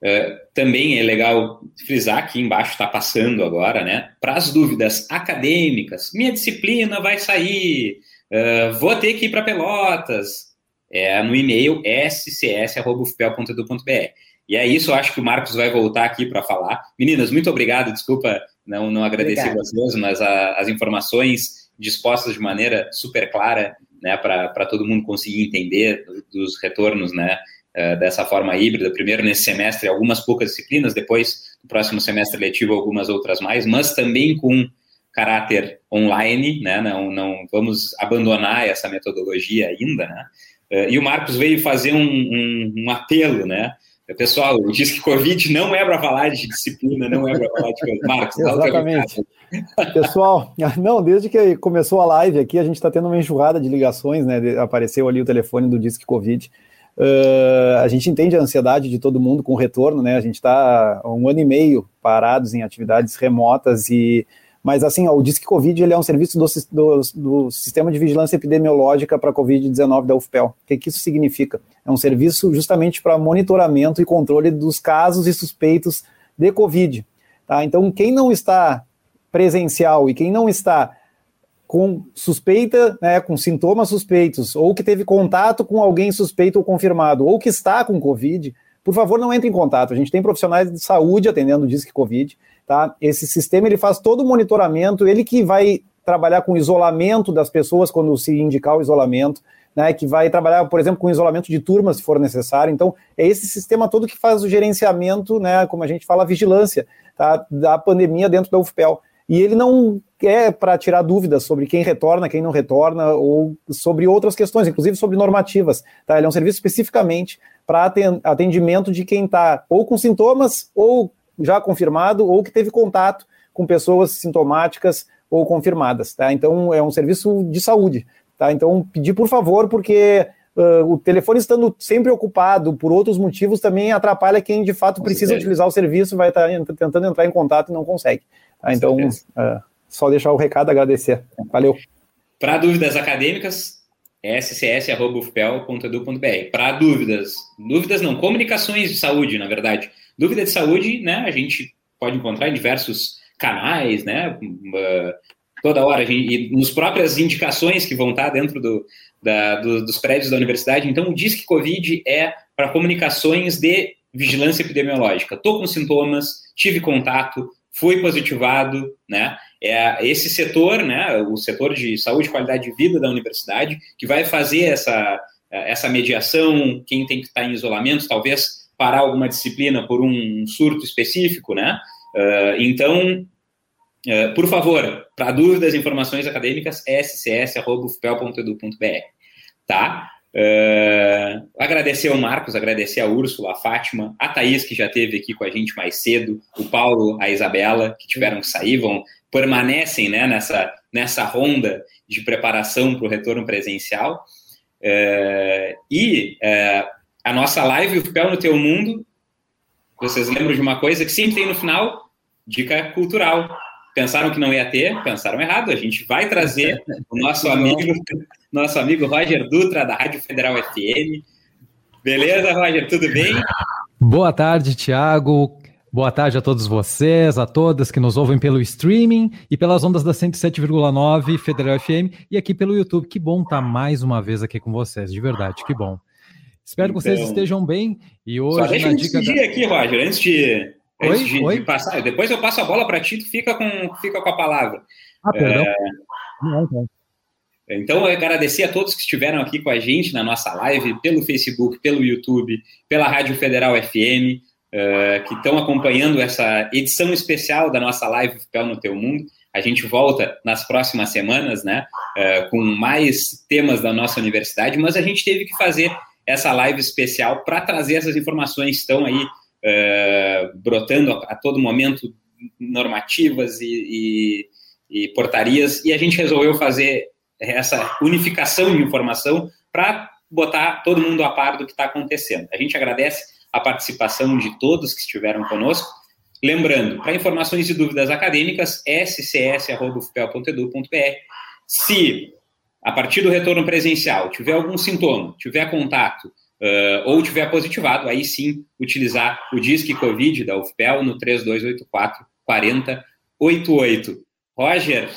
Uh, também é legal frisar que embaixo está passando agora, né? Para as dúvidas acadêmicas, minha disciplina vai sair, uh, vou ter que ir para Pelotas, é no e-mail scs.ufpel.edu.br. E é isso, eu acho que o Marcos vai voltar aqui para falar. Meninas, muito obrigado, desculpa não, não agradecer vocês, mas a, as informações dispostas de maneira super clara, né, para todo mundo conseguir entender dos retornos, né, uh, dessa forma híbrida. Primeiro nesse semestre algumas poucas disciplinas, depois no próximo semestre letivo algumas outras mais, mas também com caráter online, né, não, não vamos abandonar essa metodologia ainda, né. Uh, e o Marcos veio fazer um, um, um apelo, né, Pessoal, diz que Covid não é para falar de disciplina, não é para falar de Marcos, Exatamente. Pessoal, não, desde que começou a live aqui, a gente está tendo uma enxurrada de ligações, né? Apareceu ali o telefone do Disque Covid. Uh, a gente entende a ansiedade de todo mundo com o retorno, né? A gente está um ano e meio parados em atividades remotas e mas assim, ó, o Disque Covid ele é um serviço do, do, do Sistema de Vigilância Epidemiológica para a Covid-19 da UFPEL. O que, que isso significa? É um serviço justamente para monitoramento e controle dos casos e suspeitos de Covid. Tá? Então, quem não está presencial e quem não está com suspeita, né, com sintomas suspeitos, ou que teve contato com alguém suspeito ou confirmado, ou que está com Covid, por favor, não entre em contato. A gente tem profissionais de saúde atendendo o Disque Covid, tá? Esse sistema ele faz todo o monitoramento, ele que vai trabalhar com isolamento das pessoas quando se indicar o isolamento, né, que vai trabalhar, por exemplo, com isolamento de turmas, se for necessário. Então, é esse sistema todo que faz o gerenciamento, né, como a gente fala, a vigilância tá, da pandemia dentro da UFPEL. E ele não é para tirar dúvidas sobre quem retorna, quem não retorna, ou sobre outras questões, inclusive sobre normativas. Tá? Ele é um serviço especificamente para atendimento de quem está ou com sintomas, ou já confirmado, ou que teve contato com pessoas sintomáticas ou confirmadas. Tá? Então, é um serviço de saúde. Tá? Então, pedir por favor, porque uh, o telefone estando sempre ocupado por outros motivos também atrapalha quem de fato precisa utilizar o serviço, vai estar tá tentando entrar em contato e não consegue. Tá? Então, uh, só deixar o recado, agradecer. Valeu. Para dúvidas acadêmicas, scs.ufpel.edu.br. Para dúvidas, dúvidas não, comunicações de saúde, na verdade. Dúvida de saúde, né, a gente pode encontrar em diversos canais, né, uh, toda hora, gente, e nos próprias indicações que vão estar dentro do, da, do, dos prédios da universidade. Então, o Disque Covid é para comunicações de vigilância epidemiológica. Estou com sintomas, tive contato, fui positivado, né? É esse setor, né, o setor de saúde e qualidade de vida da universidade, que vai fazer essa, essa mediação, quem tem que estar em isolamento, talvez parar alguma disciplina por um surto específico, né? Uh, então, uh, por favor, para dúvidas e informações acadêmicas, scs.ufpel.edu.br, tá? Uh, agradecer ao Marcos, agradecer a Úrsula, a Fátima, a Thaís, que já esteve aqui com a gente mais cedo, o Paulo, a Isabela, que tiveram que sair, vão, permanecem né, nessa, nessa ronda de preparação para o retorno presencial. Uh, e uh, a nossa live, o Pé no Teu Mundo, vocês lembram de uma coisa que sempre tem no final? Dica cultural. Pensaram que não ia ter, pensaram errado. A gente vai trazer o nosso amigo nosso amigo Roger Dutra, da Rádio Federal FM. Beleza, Roger? Tudo bem? Boa tarde, Tiago. Boa tarde a todos vocês, a todas que nos ouvem pelo streaming e pelas ondas da 107,9 Federal FM e aqui pelo YouTube. Que bom estar mais uma vez aqui com vocês, de verdade, que bom. Espero então, que vocês então, estejam bem e hoje só deixa na eu dica da... aqui, Roger, antes de, antes oi, de, oi? de passar. Depois eu passo a bola para ti, tu fica com, fica com a palavra. Ah, perdão. É... Não, não. Então, agradecer a todos que estiveram aqui com a gente na nossa live, pelo Facebook, pelo YouTube, pela Rádio Federal FM, uh, eh, que estão acompanhando essa edição especial da nossa live Pel no Teu Mundo. A gente volta nas próximas semanas, né, uh, com mais temas da nossa universidade, mas a gente teve que fazer essa live especial para trazer essas informações que estão aí uh, brotando a, a, todo momento, normativas e, e, e portarias, e a gente resolveu fazer essa unificação de informação para botar todo mundo a par do que está acontecendo. A gente agradece a participação de todos que estiveram conosco. Lembrando, para informações e dúvidas acadêmicas, scs.ufpel.edu.br. Se, a partir do retorno presencial, tiver algum sintoma, tiver contato uh, ou tiver positivado, aí sim utilizar o Disque Covid da UFPEL no 3284 4088. Roger,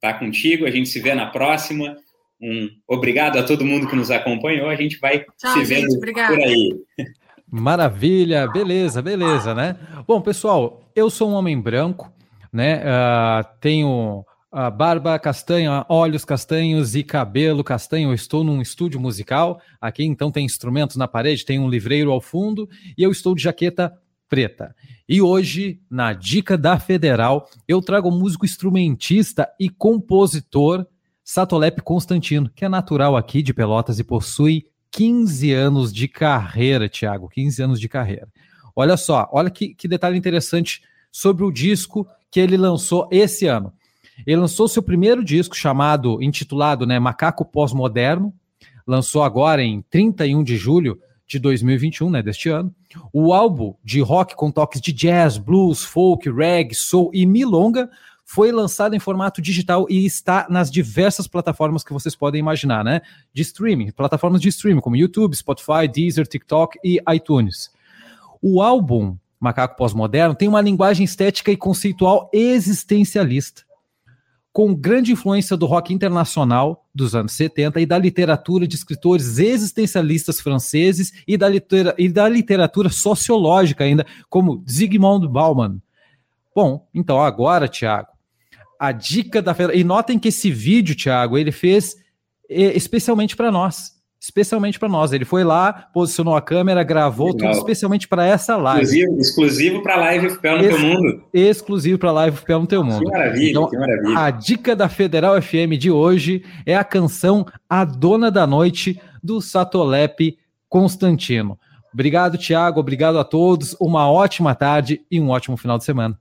tá contigo, a gente se vê na próxima. Um obrigado a todo mundo que nos acompanhou. A gente vai Tchau, se vendo gente, por aí. Maravilha, beleza, beleza, né? Bom, pessoal, eu sou um homem branco, né? Uh, tenho a barba castanha, olhos castanhos e cabelo castanho. Eu estou num estúdio musical. Aqui então tem instrumentos na parede, tem um livreiro ao fundo e eu estou de jaqueta preta. E hoje, na Dica da Federal, eu trago o músico instrumentista e compositor Satolep Constantino, que é natural aqui de Pelotas e possui 15 anos de carreira, Tiago, 15 anos de carreira. Olha só, olha que, que detalhe interessante sobre o disco que ele lançou esse ano. Ele lançou seu primeiro disco chamado, intitulado né, Macaco Pós-Moderno, lançou agora em 31 de julho de 2021, né, deste ano. O álbum de rock com toques de jazz, blues, folk, reggae, soul e milonga foi lançado em formato digital e está nas diversas plataformas que vocês podem imaginar, né? De streaming, plataformas de streaming como YouTube, Spotify, Deezer, TikTok e iTunes. O álbum Macaco Pós-Moderno tem uma linguagem estética e conceitual existencialista, com grande influência do rock internacional dos anos 70 e da literatura de escritores existencialistas franceses e da, litera e da literatura sociológica ainda, como Zygmunt Bauman. Bom, então agora, Tiago, a dica da E notem que esse vídeo, Thiago, ele fez especialmente para nós. Especialmente para nós. Ele foi lá, posicionou a câmera, gravou Legal. tudo especialmente para essa live. Exclusivo, exclusivo para a live FPL no Ex teu mundo. Exclusivo para a live FPL no teu mundo. Que maravilha, então, que maravilha. A dica da Federal FM de hoje é a canção A Dona da Noite, do Satolep Constantino. Obrigado, Tiago. Obrigado a todos. Uma ótima tarde e um ótimo final de semana.